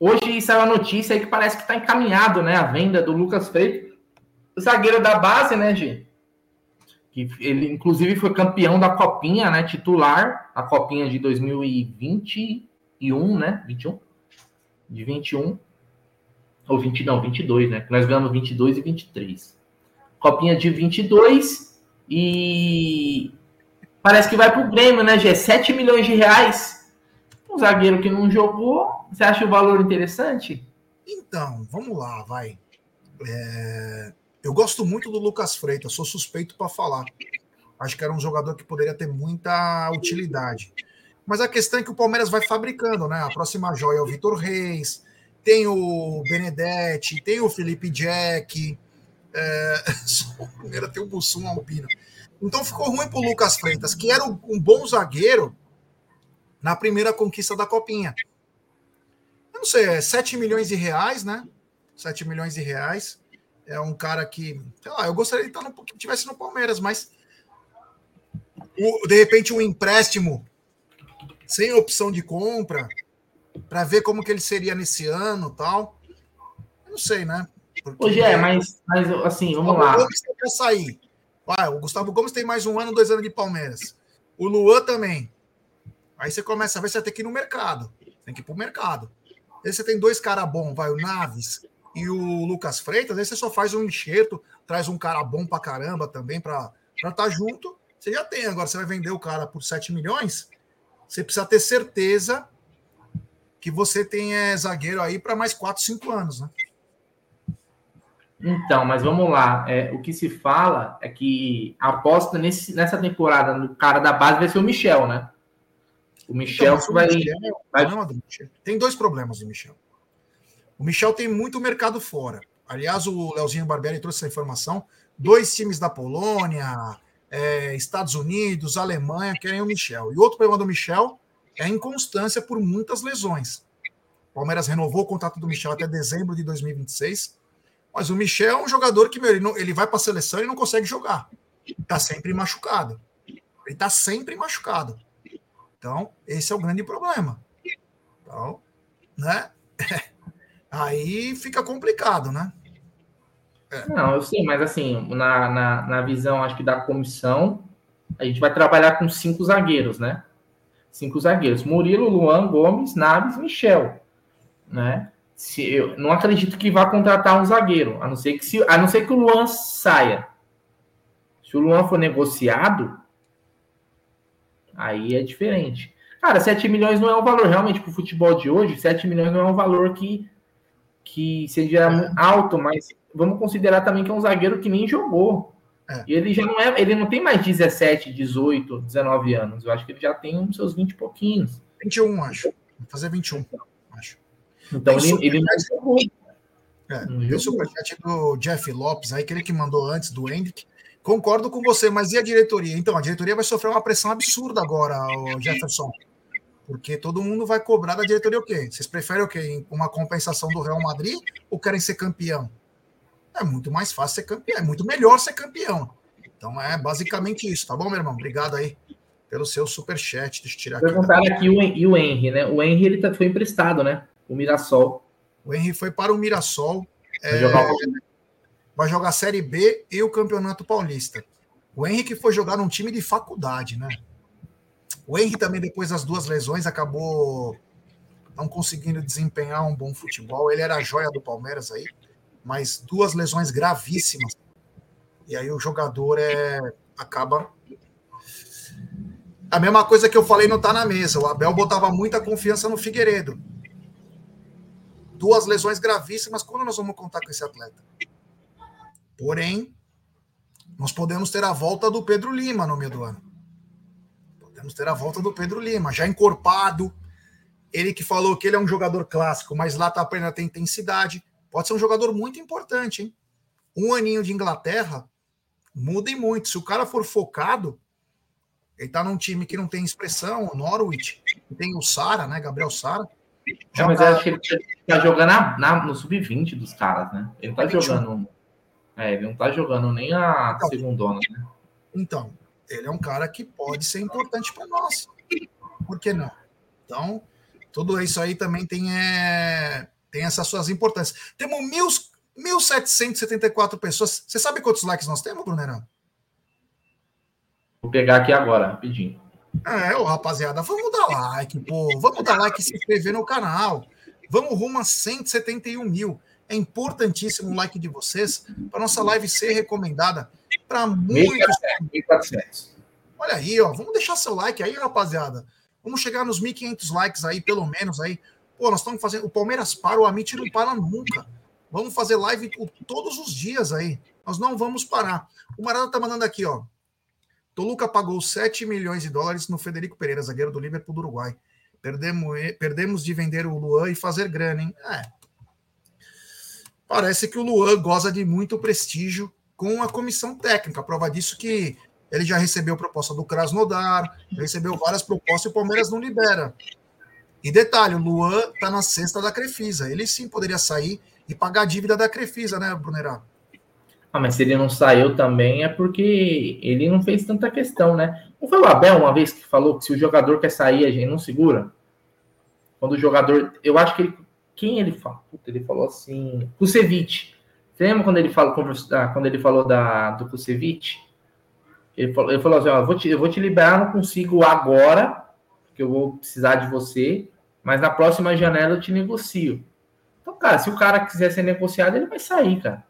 Hoje saiu a notícia aí que parece que está encaminhado, né? A venda do Lucas Freitas, zagueiro da base, né, Gi? Que ele, inclusive, foi campeão da Copinha, né? Titular, a Copinha de 2021, né? 21? De 21. Ou 20, não, 22, né? Nós ganhamos 22 e 23. Copinha de 22 e parece que vai para o Grêmio, né, Gê? 7 milhões de reais zagueiro que não jogou, você acha o valor interessante? Então, vamos lá, vai. É... Eu gosto muito do Lucas Freitas, sou suspeito para falar. Acho que era um jogador que poderia ter muita utilidade. Mas a questão é que o Palmeiras vai fabricando, né? A próxima joia é o Vitor Reis, tem o Benedetti, tem o Felipe Jack, é... tem o Bussum Albino. Então ficou ruim para o Lucas Freitas, que era um bom zagueiro, na primeira conquista da Copinha. Eu não sei, é 7 milhões de reais, né? 7 milhões de reais. É um cara que, sei lá, eu gostaria de estar no, que tivesse no Palmeiras, mas o, de repente um empréstimo sem opção de compra para ver como que ele seria nesse ano tal. Eu não sei, né? Porque, Hoje é, mas, mas assim, vamos lá. O Gomes quer sair. Ah, o Gustavo Gomes tem mais um ano, dois anos de Palmeiras. O Luan também. Aí você começa a ver, você tem que ir no mercado. Tem que ir pro mercado. Aí você tem dois caras bons, vai, o Naves e o Lucas Freitas, aí você só faz um enxerto, traz um cara bom pra caramba também pra estar tá junto. Você já tem, agora você vai vender o cara por 7 milhões, você precisa ter certeza que você tem é, zagueiro aí para mais 4, 5 anos, né? Então, mas vamos lá. É, o que se fala é que a aposta nesse, nessa temporada no cara da base vai ser o Michel, né? O Michel então, vai, Michel, vai... Michel. Tem dois problemas do Michel. O Michel tem muito mercado fora. Aliás, o Leozinho Barbieri trouxe essa informação. Dois times da Polônia, é, Estados Unidos, Alemanha querem o Michel. E outro problema do Michel é a inconstância por muitas lesões. O Palmeiras renovou o contrato do Michel até dezembro de 2026. Mas o Michel é um jogador que meu, ele, não, ele vai para a seleção e não consegue jogar. Está sempre machucado. Ele está sempre machucado. Então, esse é o grande problema. Então, né? Aí fica complicado, né? É. Não, eu sei, mas assim, na, na, na visão, acho que da comissão, a gente vai trabalhar com cinco zagueiros, né? Cinco zagueiros. Murilo, Luan, Gomes, Naves, Michel, né? Se, eu não acredito que vá contratar um zagueiro, a não ser que, se, a não ser que o Luan saia. Se o Luan for negociado, Aí é diferente. Cara, 7 milhões não é um valor realmente para o futebol de hoje. 7 milhões não é um valor que, que seja alto, mas vamos considerar também que é um zagueiro que nem jogou. É. E ele já não é, ele não tem mais 17, 18, 19 anos. Eu acho que ele já tem uns seus 20 e pouquinhos. 21, acho. Vou fazer 21, acho. Então ele, ele não é. É, o superchat do Jeff Lopes, aí, aquele que mandou antes do Hendrick. Concordo com você, mas e a diretoria? Então, a diretoria vai sofrer uma pressão absurda agora, Jefferson. Porque todo mundo vai cobrar da diretoria o quê? Vocês preferem o quê? Uma compensação do Real Madrid ou querem ser campeão? É muito mais fácil ser campeão, é muito melhor ser campeão. Então é basicamente isso, tá bom, meu irmão? Obrigado aí pelo seu superchat. Deixa eu tirar aqui. Perguntaram tá? aqui o, e o Henry, né? O Henry ele tá, foi emprestado, né? O Mirassol. O Henry foi para o Mirassol. É, jogar... vai jogar a Série B e o Campeonato Paulista. O Henry que foi jogar num time de faculdade, né? O Henry também, depois das duas lesões, acabou não conseguindo desempenhar um bom futebol. Ele era a joia do Palmeiras aí, mas duas lesões gravíssimas. E aí o jogador é, acaba. A mesma coisa que eu falei não tá na mesa. O Abel botava muita confiança no Figueiredo. Duas lesões gravíssimas. Quando nós vamos contar com esse atleta? Porém, nós podemos ter a volta do Pedro Lima no meio do ano. Podemos ter a volta do Pedro Lima, já encorpado. Ele que falou que ele é um jogador clássico, mas lá tá aprendendo a ter intensidade. Pode ser um jogador muito importante, hein? Um aninho de Inglaterra muda e muito. Se o cara for focado, ele tá num time que não tem expressão, Norwich, tem o Sara, né? Gabriel Sara. É, mas eu acho que ele tá jogando na, na no sub-20 dos caras, né? Ele tá jogando. É, ele não tá jogando nem a então, segundona, né? Então, ele é um cara que pode ser importante para nós. Por que não? Então, tudo isso aí também tem, é, tem essas suas importâncias. Temos mil, 1.774 pessoas. Você sabe quantos likes nós temos, Brunerão? Vou pegar aqui agora, rapidinho. É, ô, rapaziada, vamos dar like, pô. Vamos dar like e se inscrever no canal. Vamos rumo a 171 mil. É importantíssimo o like de vocês para nossa live ser recomendada para muitos. 1.400. Olha aí, ó. Vamos deixar seu like aí, rapaziada. Vamos chegar nos 1.500 likes aí, pelo menos aí. Pô, nós estamos fazendo. O Palmeiras para, o Amit não para nunca. Vamos fazer live todos os dias aí. Nós não vamos parar. O Marada tá mandando aqui, ó. Toluca pagou 7 milhões de dólares no Federico Pereira, zagueiro do Liverpool do Uruguai. Perdemos, perdemos de vender o Luan e fazer grana, hein? É. Parece que o Luan goza de muito prestígio com a comissão técnica. Prova disso que ele já recebeu proposta do Krasnodar, recebeu várias propostas e o Palmeiras não libera. E detalhe, o Luan está na cesta da Crefisa. Ele sim poderia sair e pagar a dívida da Crefisa, né, Brunerá? Ah, mas se ele não saiu também é porque ele não fez tanta questão, né? Não foi o Abel uma vez que falou que se o jogador quer sair, a gente não segura? Quando o jogador. Eu acho que ele. Quem ele falou? Ele falou assim. Kusevich. Você lembra quando ele falou, ah, quando ele falou da, do Kusevich? Ele falou, ele falou assim: ó, vou te, eu vou te liberar, não consigo agora, porque eu vou precisar de você, mas na próxima janela eu te negocio. Então, cara, se o cara quiser ser negociado, ele vai sair, cara.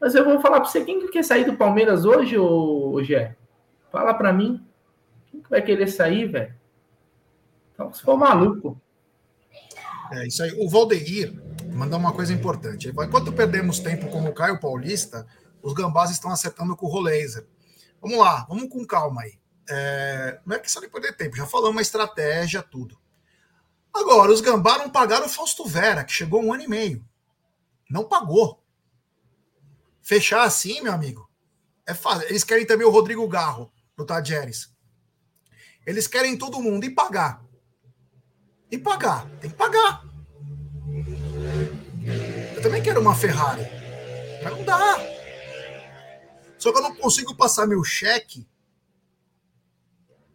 Mas eu vou falar para você, quem que quer sair do Palmeiras hoje, ô, Gé? Fala para mim. Quem que vai querer sair, velho? Então, se for maluco. É isso aí. O Valdeir mandou uma coisa importante. Enquanto perdemos tempo com o Caio Paulista, os gambás estão acertando com o Rolaser. Vamos lá, vamos com calma aí. É, não é questão de perder tempo, já falamos uma estratégia, tudo. Agora, os Gambá não pagaram o Fausto Vera, que chegou um ano e meio. Não pagou. Fechar assim, meu amigo, é fácil. Eles querem também o Rodrigo Garro, do Tajeres. Eles querem todo mundo e pagar. E pagar. Tem que pagar. Eu também quero uma Ferrari. Mas não dá. Só que eu não consigo passar meu cheque.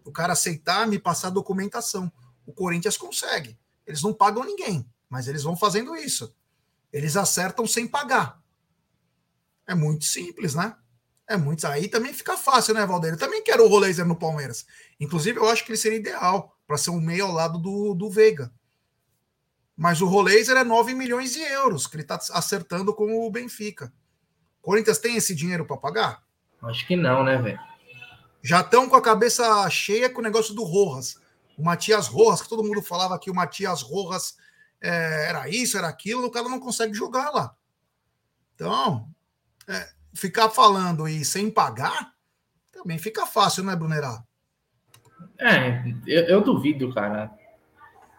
O cara aceitar me passar a documentação. O Corinthians consegue. Eles não pagam ninguém, mas eles vão fazendo isso. Eles acertam sem pagar. É muito simples, né? É muito. Aí também fica fácil, né, Valdeir? Eu também quero o Roleiser no Palmeiras. Inclusive, eu acho que ele seria ideal para ser um meio ao lado do, do Veiga. Mas o Roleiser é 9 milhões de euros que ele está acertando com o Benfica. Corinthians tem esse dinheiro para pagar? Acho que não, né, velho? Já estão com a cabeça cheia com o negócio do Rojas. O Matias Rojas, que todo mundo falava que o Matias Rojas é, era isso, era aquilo, o cara não consegue jogar lá. Então, é, ficar falando e sem pagar, também fica fácil, né, Brunerá? É, eu, eu, duvido, cara.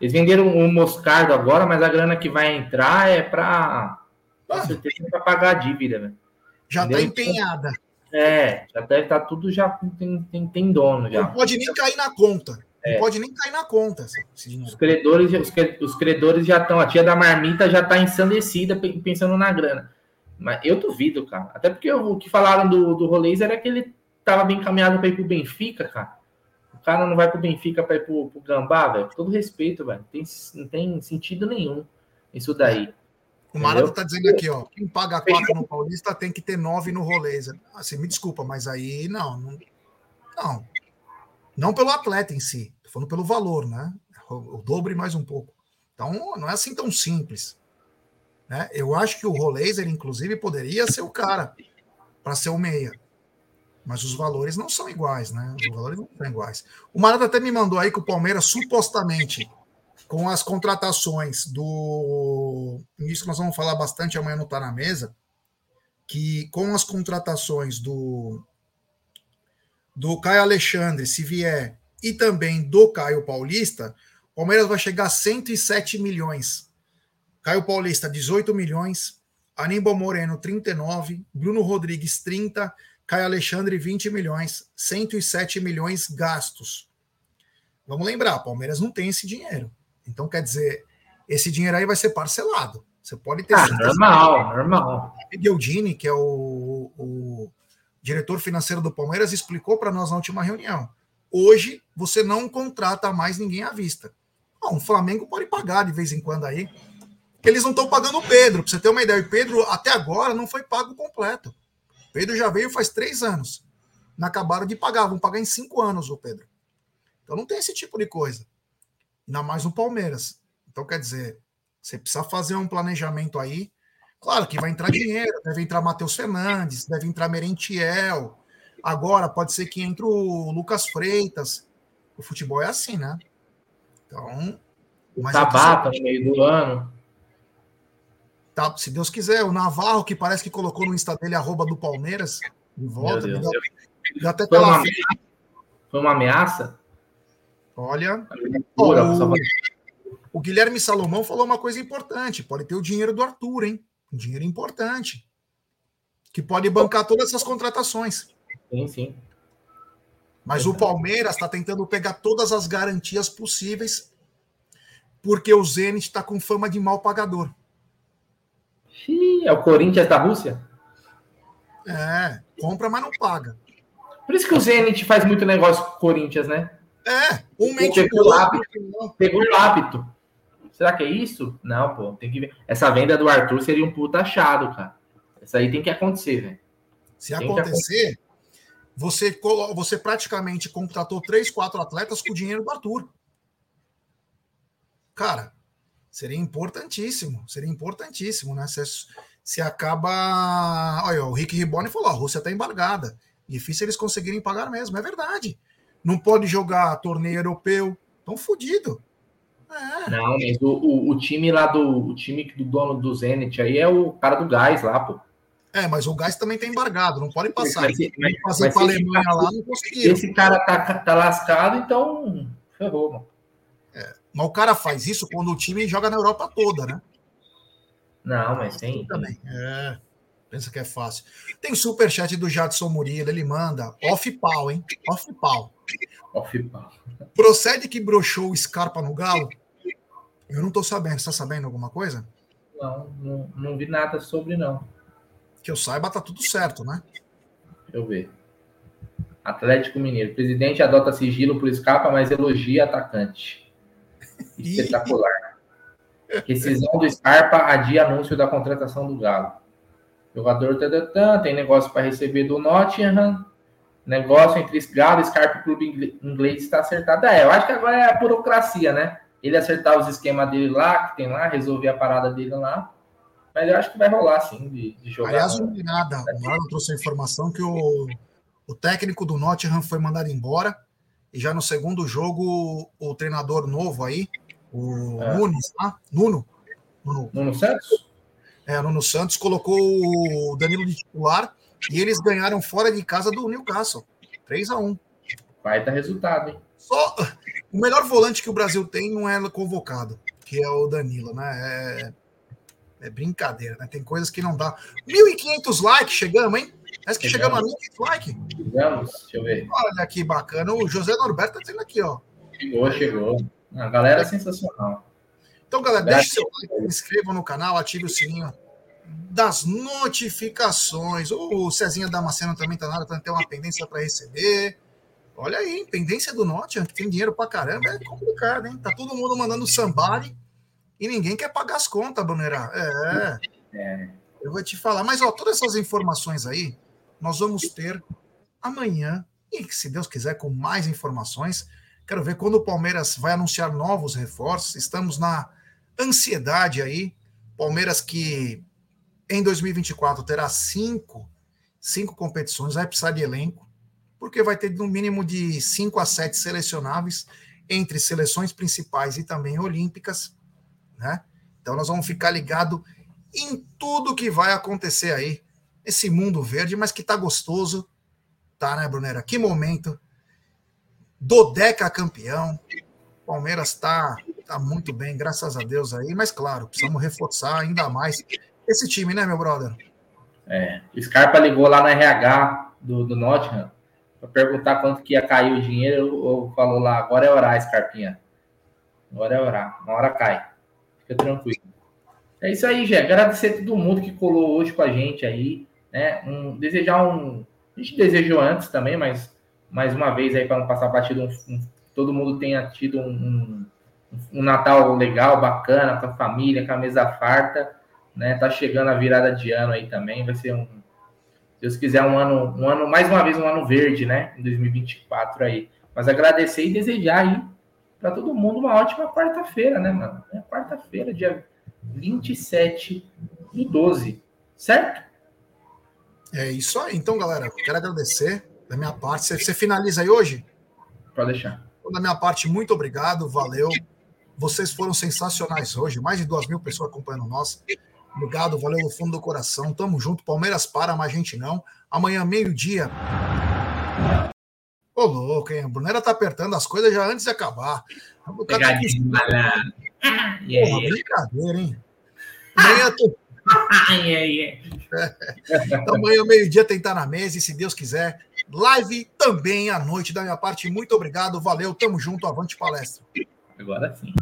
Eles venderam o um Moscardo agora, mas a grana que vai entrar é para para pagar a dívida, velho. Já está empenhada. É, já deve estar tá tudo já tem, tem, tem dono já. Não pode nem cair na conta. É. Não pode nem cair na conta. Os credores, os, os credores já estão, a tia da marmita já está ensandecida pensando na grana. Mas eu duvido, cara. Até porque o que falaram do, do Rolês era que ele estava bem encaminhado para ir pro Benfica, cara. O cara não vai pro Benfica para ir pro, pro Gambá, velho. Todo respeito, velho. Tem, não tem sentido nenhum isso daí. O Marado tá dizendo aqui, ó. Quem paga quatro no Paulista tem que ter nove no Rolês. Assim, me desculpa, mas aí não. Não, não, não pelo atleta em si. Tô falando pelo valor, né? O, o dobro e mais um pouco. Então, não é assim tão simples. Né? Eu acho que o Rolaser, inclusive, poderia ser o cara para ser o meia. Mas os valores não são iguais, né? Os valores não são iguais. O Marada até me mandou aí que o Palmeiras, supostamente, com as contratações do. Isso nós vamos falar bastante amanhã não está na mesa. Que com as contratações do. Do Caio Alexandre, se vier, e também do Caio Paulista, o Palmeiras vai chegar a 107 milhões Caio Paulista, 18 milhões. Aníbal Moreno, 39. Bruno Rodrigues, 30. Caio Alexandre, 20 milhões. 107 milhões gastos. Vamos lembrar, Palmeiras não tem esse dinheiro. Então, quer dizer, esse dinheiro aí vai ser parcelado. Você pode ter. Ah, normal, normal. Miguel Dini, que é o, o diretor financeiro do Palmeiras, explicou para nós na última reunião. Hoje, você não contrata mais ninguém à vista. Bom, o Flamengo pode pagar de vez em quando aí eles não estão pagando o Pedro. Para você ter uma ideia, o Pedro até agora não foi pago completo. O Pedro já veio faz três anos. Não acabaram de pagar, vão pagar em cinco anos o Pedro. Então não tem esse tipo de coisa. Ainda mais no Palmeiras. Então, quer dizer, você precisa fazer um planejamento aí. Claro que vai entrar dinheiro, deve entrar Matheus Fernandes, deve entrar Merentiel. Agora pode ser que entre o Lucas Freitas. O futebol é assim, né? Então. Tabata no meio do ano. Tá, se Deus quiser, o Navarro, que parece que colocou no Insta dele arroba do Palmeiras, de volta. Deus, deu, até foi, uma ameaça, foi uma ameaça? Olha. Ó, o, o, Guilherme Salomão falou uma coisa importante: pode ter o dinheiro do Arthur, hein? Um dinheiro importante. Que pode bancar todas essas contratações. Sim, sim. Mas o Palmeiras está tentando pegar todas as garantias possíveis, porque o Zenit está com fama de mal pagador. É o Corinthians da Rússia? É, compra, mas não paga. Por isso que o Zenit faz muito negócio com o Corinthians, né? É, um mente pegou, o hábito, pegou o hábito. Será que é isso? Não, pô, tem que ver. Essa venda do Arthur seria um puta achado, cara. Isso aí tem que acontecer, velho. Se tem acontecer, você, você praticamente contratou três, quatro atletas com o dinheiro do Arthur. Cara, Seria importantíssimo, seria importantíssimo, né? Se, se acaba. Olha, o Rick Riboni falou: a Rússia está embargada. Difícil eles conseguirem pagar mesmo. É verdade. Não pode jogar torneio europeu. Estão fodidos. É. Não, mas o, o, o, time lá do. O time do dono do Zenit aí é o cara do gás lá, pô. É, mas o gás também tá embargado, não pode passar. Mas, mas, fazer mas, Alemanha lá, não conseguiram. Esse cara tá, tá lascado, então ferrou, mano. Mas o cara faz isso quando o time joga na Europa toda, né? Não, mas tem. Também. É. Pensa que é fácil. Tem superchat do Jadson Murilo, ele manda. Off pau, hein? Off pau. Off pau. Procede que broxou o Scarpa no Galo? Eu não tô sabendo. Você tá sabendo alguma coisa? Não, não, não vi nada sobre, não. Que eu saiba, tá tudo certo, né? Deixa eu ver. Atlético Mineiro. Presidente adota sigilo por Scarpa, mas elogia atacante. Espetacular. Rescisão do Scarpa adia anúncio da contratação do Galo. Jogador tadatã, tem negócio para receber do Nottingham. Negócio entre Galo, Scarpa e Clube Inglês está acertado. É, eu acho que agora é a burocracia, né? Ele acertar os esquemas dele lá, que tem lá, resolver a parada dele lá. Mas eu acho que vai rolar, sim, de, de jogar. Aliás, não nada. O Marlon trouxe a informação que o, o técnico do Nottingham foi mandado embora e já no segundo jogo, o treinador novo aí, o é. Nunes, tá? Nuno. Nuno. Nuno Santos? É, Nuno Santos colocou o Danilo de titular E eles ganharam fora de casa do Newcastle. 3 a 1 Vai dar resultado, hein? Só, o melhor volante que o Brasil tem não é convocado, que é o Danilo, né? É, é brincadeira, né? Tem coisas que não dá. 1.500 likes, chegamos, hein? Parece que chegamos, chegamos a 1.500 likes. Chegamos, deixa eu ver. Olha que bacana. O José Norberto tá dizendo aqui, ó. Chegou, chegou. A galera é sensacional. Então, galera, deixe seu like, se inscreva no canal, ative o sininho das notificações. O Cezinha Damasceno também tá na hora, tem uma pendência para receber. Olha aí, pendência do Norte, que tem dinheiro pra caramba, é complicado, hein? Tá todo mundo mandando sambari e ninguém quer pagar as contas, Brunerá. É. é. Eu vou te falar. Mas, ó, todas essas informações aí, nós vamos ter amanhã, e se Deus quiser, com mais informações. Quero ver quando o Palmeiras vai anunciar novos reforços. Estamos na ansiedade aí. Palmeiras que em 2024 terá cinco, cinco competições, vai precisar de elenco, porque vai ter no mínimo de cinco a sete selecionáveis entre seleções principais e também olímpicas, né? Então nós vamos ficar ligado em tudo que vai acontecer aí esse mundo verde, mas que tá gostoso, tá, né, Brunera? Que momento. Dodeca campeão. Palmeiras tá, tá muito bem, graças a Deus aí, mas claro, precisamos reforçar ainda mais esse time, né, meu brother? É, Scarpa ligou lá na RH do, do Nottingham para perguntar quanto que ia cair o dinheiro, ou falou lá, agora é orar, Scarpinha. Agora é orar, uma hora cai. Fica tranquilo. É isso aí, Gé. Agradecer a todo mundo que colou hoje com a gente aí, né? Um, desejar um. A gente desejou antes também, mas mais uma vez aí para não passar batido, um, um, todo mundo tenha tido um, um, Natal legal, bacana, com a família, com a mesa farta né? Tá chegando a virada de ano aí também, vai ser um, se Deus quiser, um ano, um ano, mais uma vez, um ano verde, né? Em 2024 aí. Mas agradecer e desejar aí para todo mundo uma ótima quarta-feira, né, mano? É quarta-feira, dia 27 do 12, certo? É isso aí. Então, galera, quero agradecer da minha parte. Você, você finaliza aí hoje? Pode deixar. Então, da minha parte, muito obrigado, valeu. Vocês foram sensacionais hoje, mais de duas mil pessoas acompanhando nós. Obrigado, valeu no fundo do coração. Tamo junto. Palmeiras para, mas a gente não. Amanhã, meio-dia. Ô, louco, hein? A Brunera tá apertando as coisas já antes de acabar. Pegadinho, malandro. Porra, brincadeira, hein? Amanhã tô... yeah, yeah. Então, amanhã, meio-dia, tentar na mesa. E se Deus quiser, Live também à noite da minha parte. Muito obrigado, valeu, tamo junto, avante palestra. Agora sim.